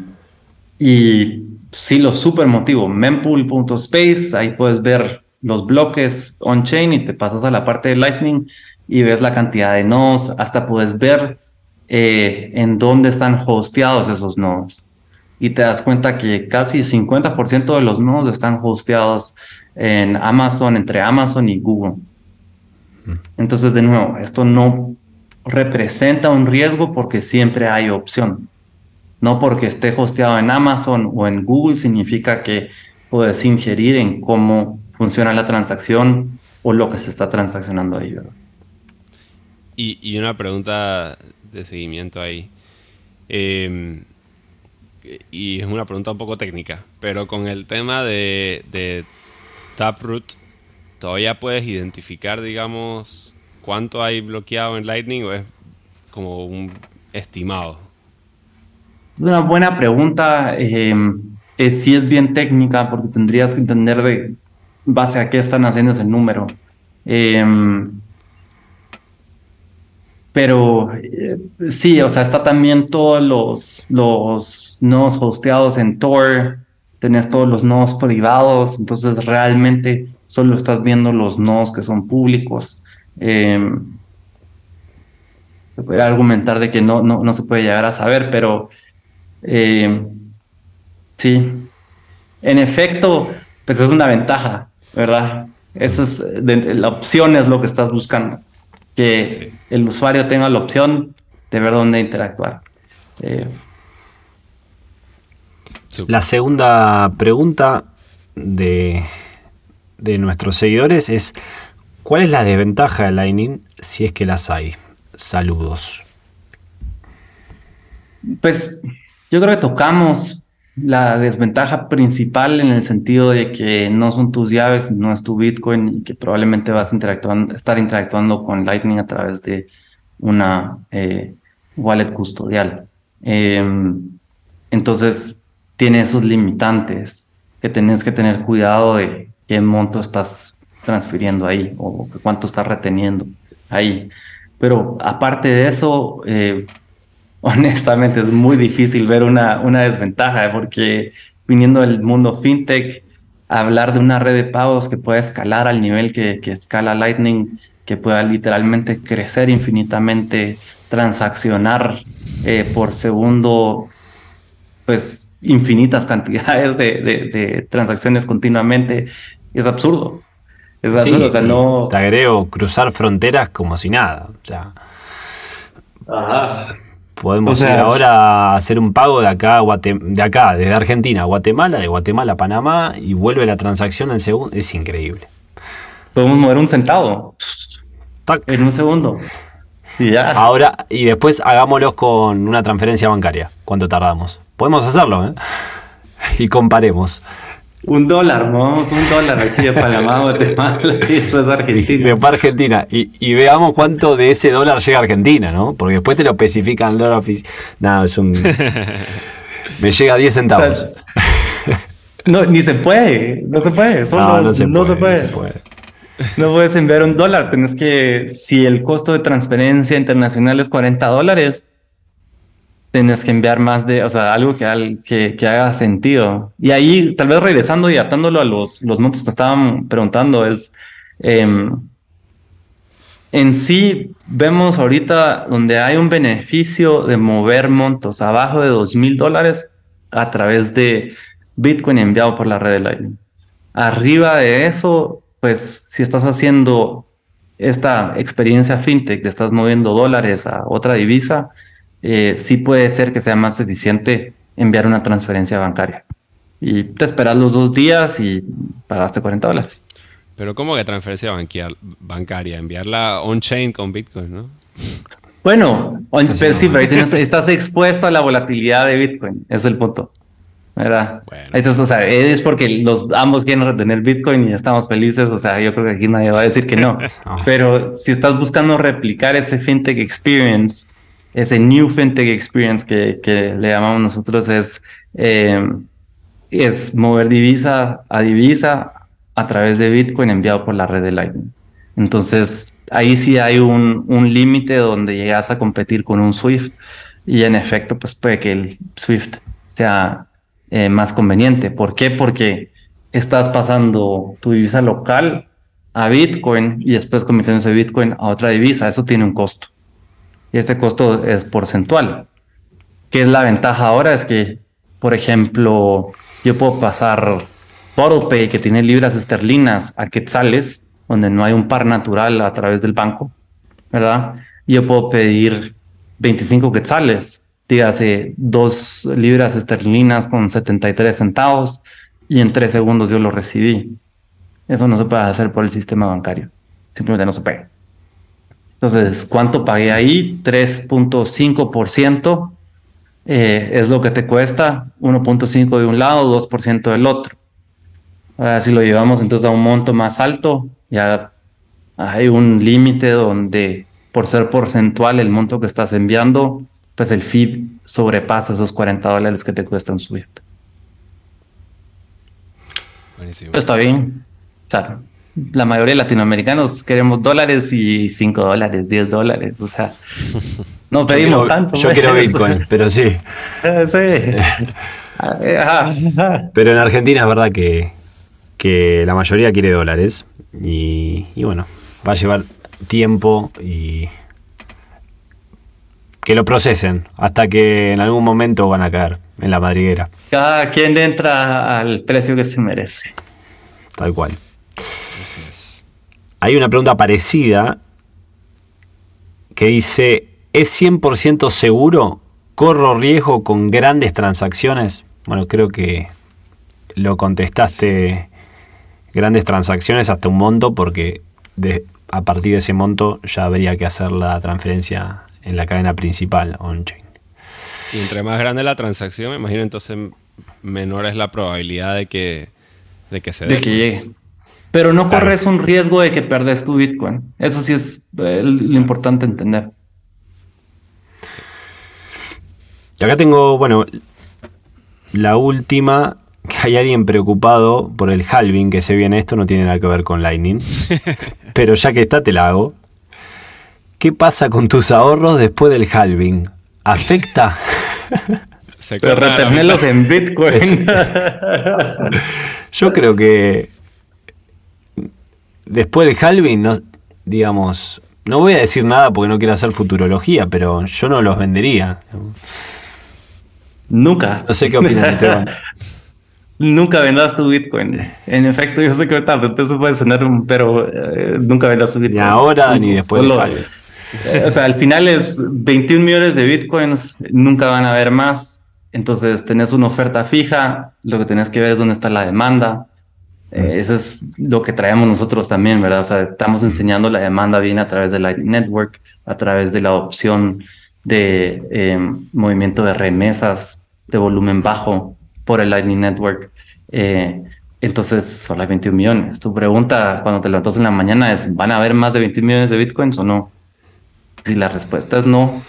y sí, lo super motivo, mempool.space, ahí puedes ver los bloques on-chain y te pasas a la parte de Lightning y ves la cantidad de nodos, hasta puedes ver eh, en dónde están hosteados esos nodos. Y te das cuenta que casi 50% de los nodos están hosteados en Amazon, entre Amazon y Google. Mm. Entonces, de nuevo, esto no representa un riesgo porque siempre hay opción. No porque esté hosteado en Amazon o en Google significa que puedes ingerir en cómo funciona la transacción o lo que se está transaccionando ahí. Y, una pregunta de seguimiento ahí. Em, y es una pregunta un poco técnica, pero con el tema de, de Taproot, ¿todavía puedes identificar, digamos, cuánto hay bloqueado en Lightning o es como un estimado? Una buena pregunta. Eh, es, sí es bien técnica porque tendrías que entender de base a qué están haciendo ese número. Em, pero eh, sí, o sea, está también todos los, los nodos hosteados en Tor, tenés todos los nodos privados, entonces realmente solo estás viendo los nodos que son públicos. Em, se puede argumentar de que no, no, no, se puede llegar a saber, pero em, sí, en efecto, pues es una ventaja. ¿verdad? Esa es la opción es lo que estás buscando, que el usuario tenga la opción de ver dónde interactuar. Eh, la segunda pregunta de, de nuestros seguidores es, ¿cuál es la desventaja de Lightning si es que las hay? Saludos. Pues yo creo que tocamos la desventaja principal en el sentido de que no son tus llaves, no es tu Bitcoin y que probablemente vas a estar interactuando con Lightning a través de una eh, wallet custodial. Em, entonces, tiene esos limitantes que tenés que tener cuidado de qué monto estás transfiriendo ahí o cuánto estás reteniendo ahí. Pero aparte de eso, eh, honestamente es muy difícil ver una, una desventaja porque viniendo del mundo fintech, hablar de una red de pagos que pueda escalar al nivel que, que escala Lightning, que pueda literalmente crecer infinitamente, transaccionar eh, por segundo, pues infinitas cantidades de, de, transacciones continuamente, es absurdo. Es absurdo, o sea, no... Te agrego cruzar fronteras como si nada, o sea... Ajá. Podemos ir ahora a hacer un pago de acá, de acá, desde Argentina a Guatemala, de Guatemala a Panamá y vuelve la transacción en segundo. Es increíble. Podemos mover un centavo en un segundo. Y ya. Ahora, y después hagámoslo con una transferencia bancaria. ¿Cuánto tardamos? Podemos hacerlo, ¿eh? Y comparemos. Un dólar, vamos, un dólar aquí de Panamá, Guatemala y después Argentina. Después Argentina. Y, veamos cuánto de ese dólar llega a Argentina, ¿no? Porque después te lo especifican el dólar oficial. Nada, es un. Me llega a 10 centavos. No, ni se puede, no se puede. no, no, se, puede, no se puede. No puedes enviar un dólar, tienes que, si el costo de transferencia internacional es 40 dólares, tienes que enviar más de, o sea, algo que, que, haga sentido. Y ahí, tal vez regresando y atándolo a los, los montos que estaban preguntando, es, em, en sí, vemos ahorita donde hay un beneficio de mover montos abajo de dos mil dólares a través de Bitcoin enviado por la red de Lightning. Arriba de eso, pues si estás haciendo esta experiencia fintech, te estás moviendo dólares a otra divisa, eh, sí puede ser que sea más eficiente enviar una transferencia bancaria. Y te esperas los dos días y pagaste 40 dólares. Pero ¿cómo que transferencia bancaria? Enviarla on-chain con Bitcoin, ¿no? Bueno, sí, pero ahí estás expuesto a la volatilidad de Bitcoin, es el punto. ¿verdad? Bueno. o sea, es porque los ambos quieren retener Bitcoin y estamos felices, o sea, yo creo que aquí nadie va a decir que no. Pero si estás buscando replicar ese fintech experience ese New FinTech Experience que, le llamamos nosotros es, eh, es mover divisa a divisa a través de Bitcoin enviado por la red de Lightning. Entonces, ahí sí hay un, límite donde llegas a competir con un Swift y en efecto, pues puede que el Swift sea eh, más conveniente. ¿Por qué? Porque estás pasando tu divisa local a Bitcoin y después convirtiendo ese Bitcoin a otra divisa. Eso tiene un costo. Y este costo es porcentual. ¿Qué es la ventaja ahora? Es que, por ejemplo, yo puedo pasar Pay que tiene libras esterlinas a quetzales, donde no hay un par natural a través del banco, ¿verdad? Yo puedo pedir 25 quetzales, dígase dos libras esterlinas con 73 centavos, y en tres segundos yo lo recibí. Eso no se puede hacer por el sistema bancario. Simplemente no se puede. Entonces, ¿cuánto pagué ahí? 3.5% eh, es lo que te cuesta, 1.5 de un lado, 2% del otro. Ahora, si lo llevamos entonces a un monto más alto, ya hay un límite donde por ser porcentual el monto que estás enviando, pues el fee sobrepasa esos 40 dólares que te cuestan subir. Buenísimo. Está bien. O sea, la mayoría de latinoamericanos queremos dólares y 5 dólares, 10 dólares. O sea, no pedimos tanto. Yo quiero pues. Bitcoin, pero sí. sí. pero en Argentina es verdad que, que la mayoría quiere dólares. Y, y bueno, va a llevar tiempo y que lo procesen hasta que en algún momento van a caer en la madriguera. Cada quien entra al precio que se merece. Tal cual. Hay una pregunta parecida que dice, ¿es 100% seguro? ¿Corro riesgo con grandes transacciones? Bueno, creo que lo contestaste, grandes transacciones hasta un monto, porque de, a partir de ese monto ya habría que hacer la transferencia en la cadena principal on-chain. Y entre más grande la transacción, me imagino entonces menor es la probabilidad de que, de que se dé. De que llegue. Pero no corres un riesgo de que perdes tu Bitcoin. Eso sí es eh, lo importante entender. Y acá tengo, bueno, la última, que hay alguien preocupado por el halving que se viene. Esto no tiene nada que ver con Lightning. pero ya que está, te la hago. ¿Qué pasa con tus ahorros después del halving? ¿Afecta? Pero retenerlos en Bitcoin. Yo creo que después del halving, no, digamos, no voy a decir nada porque no quiero hacer futurología, pero yo no los vendería. Nunca. No sé qué opinas, Esteban. nunca vendas tu Bitcoin. En efecto, yo sé que ahorita eso puede sonar, pero eh, nunca vendas tu Bitcoin. Ni ahora ni después del halving. Eh, o sea, al final es 21 millones de bitcoins, nunca van a haber más. Entonces, tenés una oferta fija, lo que tenés que ver es dónde está la demanda. Eh, eso es lo que traemos nosotros también, ¿verdad? O sea, estamos enseñando la demanda bien a través de Lightning Network, a través de la opción de em, movimiento de remesas de volumen bajo por el Lightning Network. Eh, entonces, son las 21 millones. Tu pregunta cuando te levantas en la mañana es, ¿van a haber más de 21 millones de bitcoins o no? Si la respuesta es no,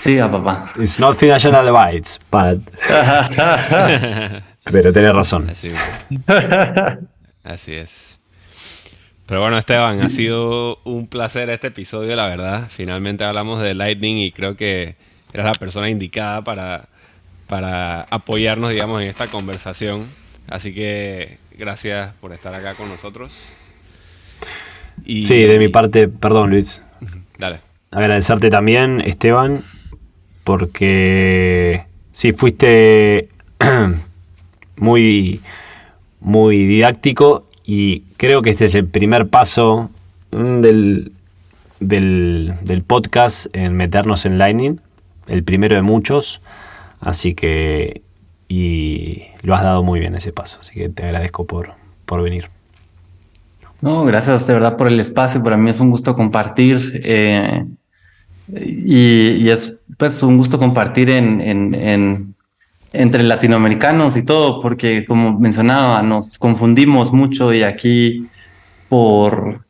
siga papá. It's not financial advice, but... Pero tenés razón. Así, es. Pero bueno, Esteban, ha sido un placer este episodio, la verdad. Finalmente hablamos de Lightning y creo que eras la persona indicada para, para apoyarnos, digamos, en esta conversación. Así que gracias por estar acá con nosotros. Sí, de mi parte, perdón Luis. Dale. Agradecerte también, Esteban, porque sí, fuiste muy, muy didáctico y creo que este es el primer paso del, del, del podcast en meternos en Lightning, el primero de muchos, así que y lo has dado muy bien ese paso, así que te agradezco por, por venir. No, gracias de verdad por el espacio. Para mí es un gusto compartir eh, y, es pues un gusto compartir en, entre latinoamericanos y todo, porque como mencionaba, nos confundimos mucho y aquí por,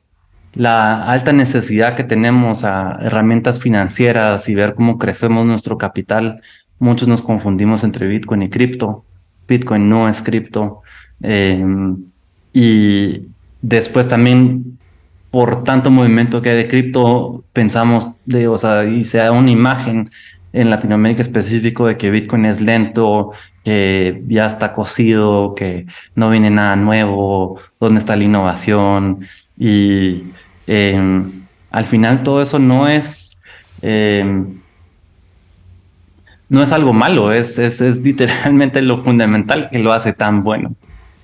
la alta necesidad que tenemos a herramientas financieras y ver cómo crecemos nuestro capital, muchos nos confundimos entre Bitcoin y cripto. Bitcoin no es cripto. Em, y después también, por tanto movimiento que hay de cripto, pensamos de, o sea, y se da una imagen en Latinoamérica específico de que Bitcoin es lento, que ya está cocido, que no viene nada nuevo, dónde está la innovación. Y em, al final todo eso no es, em, no es algo malo, es, es, es literalmente lo fundamental que lo hace tan bueno.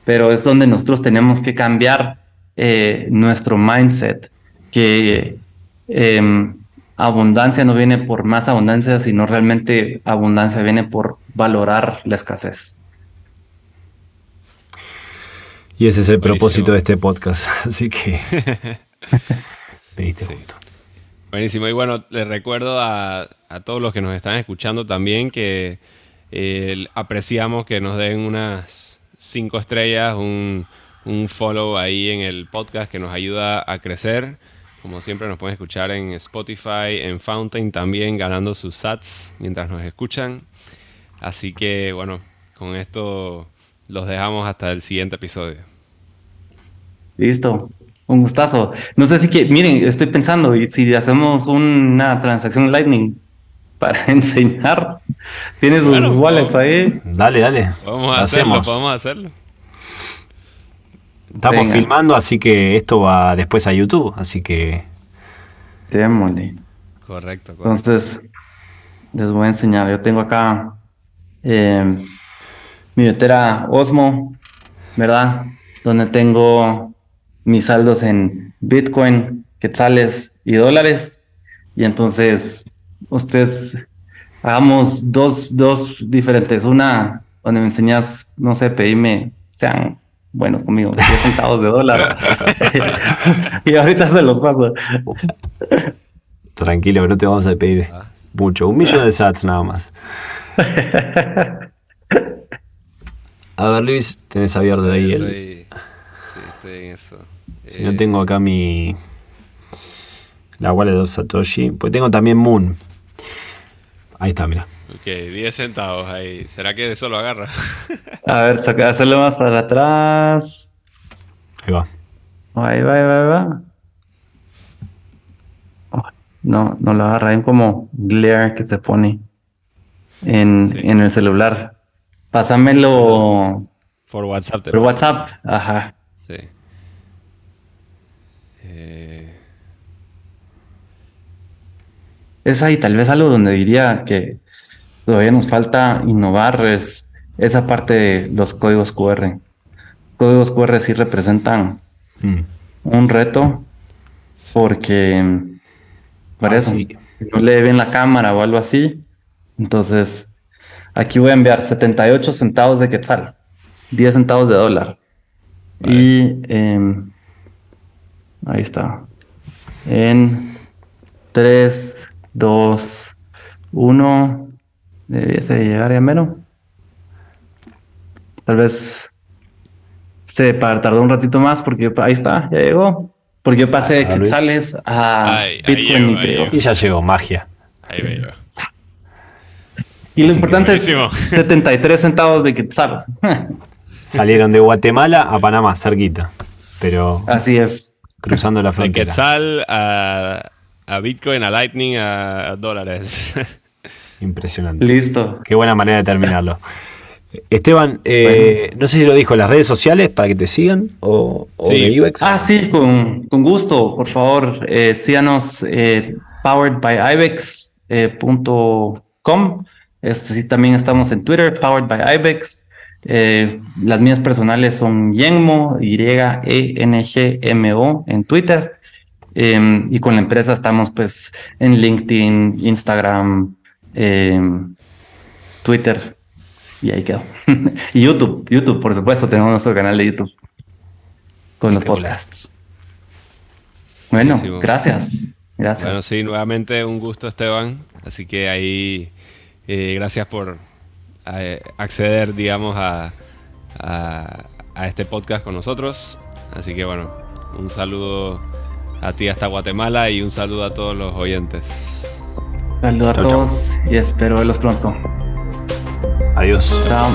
Pero es donde nosotros tenemos que cambiar eh, nuestro mindset, que em, abundancia no viene por más abundancia, sino realmente abundancia viene por valorar la escasez. Y ese es el propósito de este podcast. Así que Buenísimo. Y bueno, les recuerdo a, todos los que nos están escuchando también que eh, apreciamos que nos den unas cinco estrellas, un, un follow ahí en el podcast que nos ayuda a crecer. Como siempre nos pueden escuchar en Spotify, en Fountain también ganando sus sats mientras nos escuchan. Así que bueno, con esto los dejamos hasta el siguiente episodio. Listo, un gustazo. No sé si que, miren, estoy pensando, y si hacemos una transacción Lightning para enseñar, tienes sus wallets ahí. Dale, dale. Vamos a hacerlo, podemos hacerlo. Estamos filmando, así que esto va después a YouTube, así que. Démosle. Correcto, correcto. Entonces, les voy a enseñar. Yo tengo acá eh, mi billetera Osmo, ¿verdad? Donde tengo mis saldos en Bitcoin, quetzales y dólares. Y entonces, ustedes hagamos dos, dos diferentes. Una donde me enseñas, no sé, pedime, sean buenos conmigo, 10 centavos de dólar. y ahorita se los paso. Tranquilo, que no te vamos a pedir ah. mucho. Un millón de sats nada más. A ver, Luis, tenés abierto ahí el. Sí, estoy en eso. Si no eh, tengo acá mi. La wallet de Satoshi. Pues tengo también Moon. Ahí está, mira. Ok, 10 centavos ahí. ¿Será que eso lo agarra? A ver, saca, hacerlo más para atrás. Ahí va. Ahí va, ahí va, ahí va. no, no lo agarra. Hay como glare que te pone en, en el celular. Pásamelo. Por WhatsApp. Por WhatsApp, ajá. Sí. Eh... Es ahí tal vez algo donde diría que todavía nos falta innovar es esa parte de los códigos QR. Los códigos QR sí representan mm. un reto porque por ah, eso no le ven la cámara o algo así. Entonces, aquí voy a enviar 78 centavos de quetzal, 10 centavos de dólar. Y em, ahí está. En 3, 2, 1. Debería llegar ya menos. Tal vez se tardó un ratito más porque ahí está, ya llegó. Porque yo pasé de ah, quetzales a Bitcoin y ya llegó, magia. Ahí veo. Y lo importante es 73 centavos de quetzal. Salieron de Guatemala a Panamá, cerquita. Pero. Así es. Cruzando la frontera. De quetzal a, a Bitcoin, a Lightning, a dólares. Impresionante. Listo. Qué buena manera de terminarlo. Esteban, eh, no sé si lo dijo, las redes sociales para que te sigan o, sí. UX. Ah, sí, con, gusto, por favor, eh, síganos eh, poweredbyibex.com. Este, sí, también estamos en Twitter, powered by Ibex. las mías personales son Yenmo, Y-E-N-G-M-O en Twitter. Em, y con la empresa estamos pues en LinkedIn, Instagram, Em, Twitter y ahí quedó. y YouTube, YouTube, por supuesto, tenemos nuestro canal de YouTube con los podcasts. Bueno, gracias. Gracias. Bueno, sí, nuevamente un gusto, Esteban. Así que ahí, eh, gracias por eh, acceder, digamos, a, a, este podcast con nosotros. Así que bueno, un saludo a ti hasta Guatemala y un saludo a todos los oyentes. Saludos a todos y espero verlos pronto. Adiós. Chao.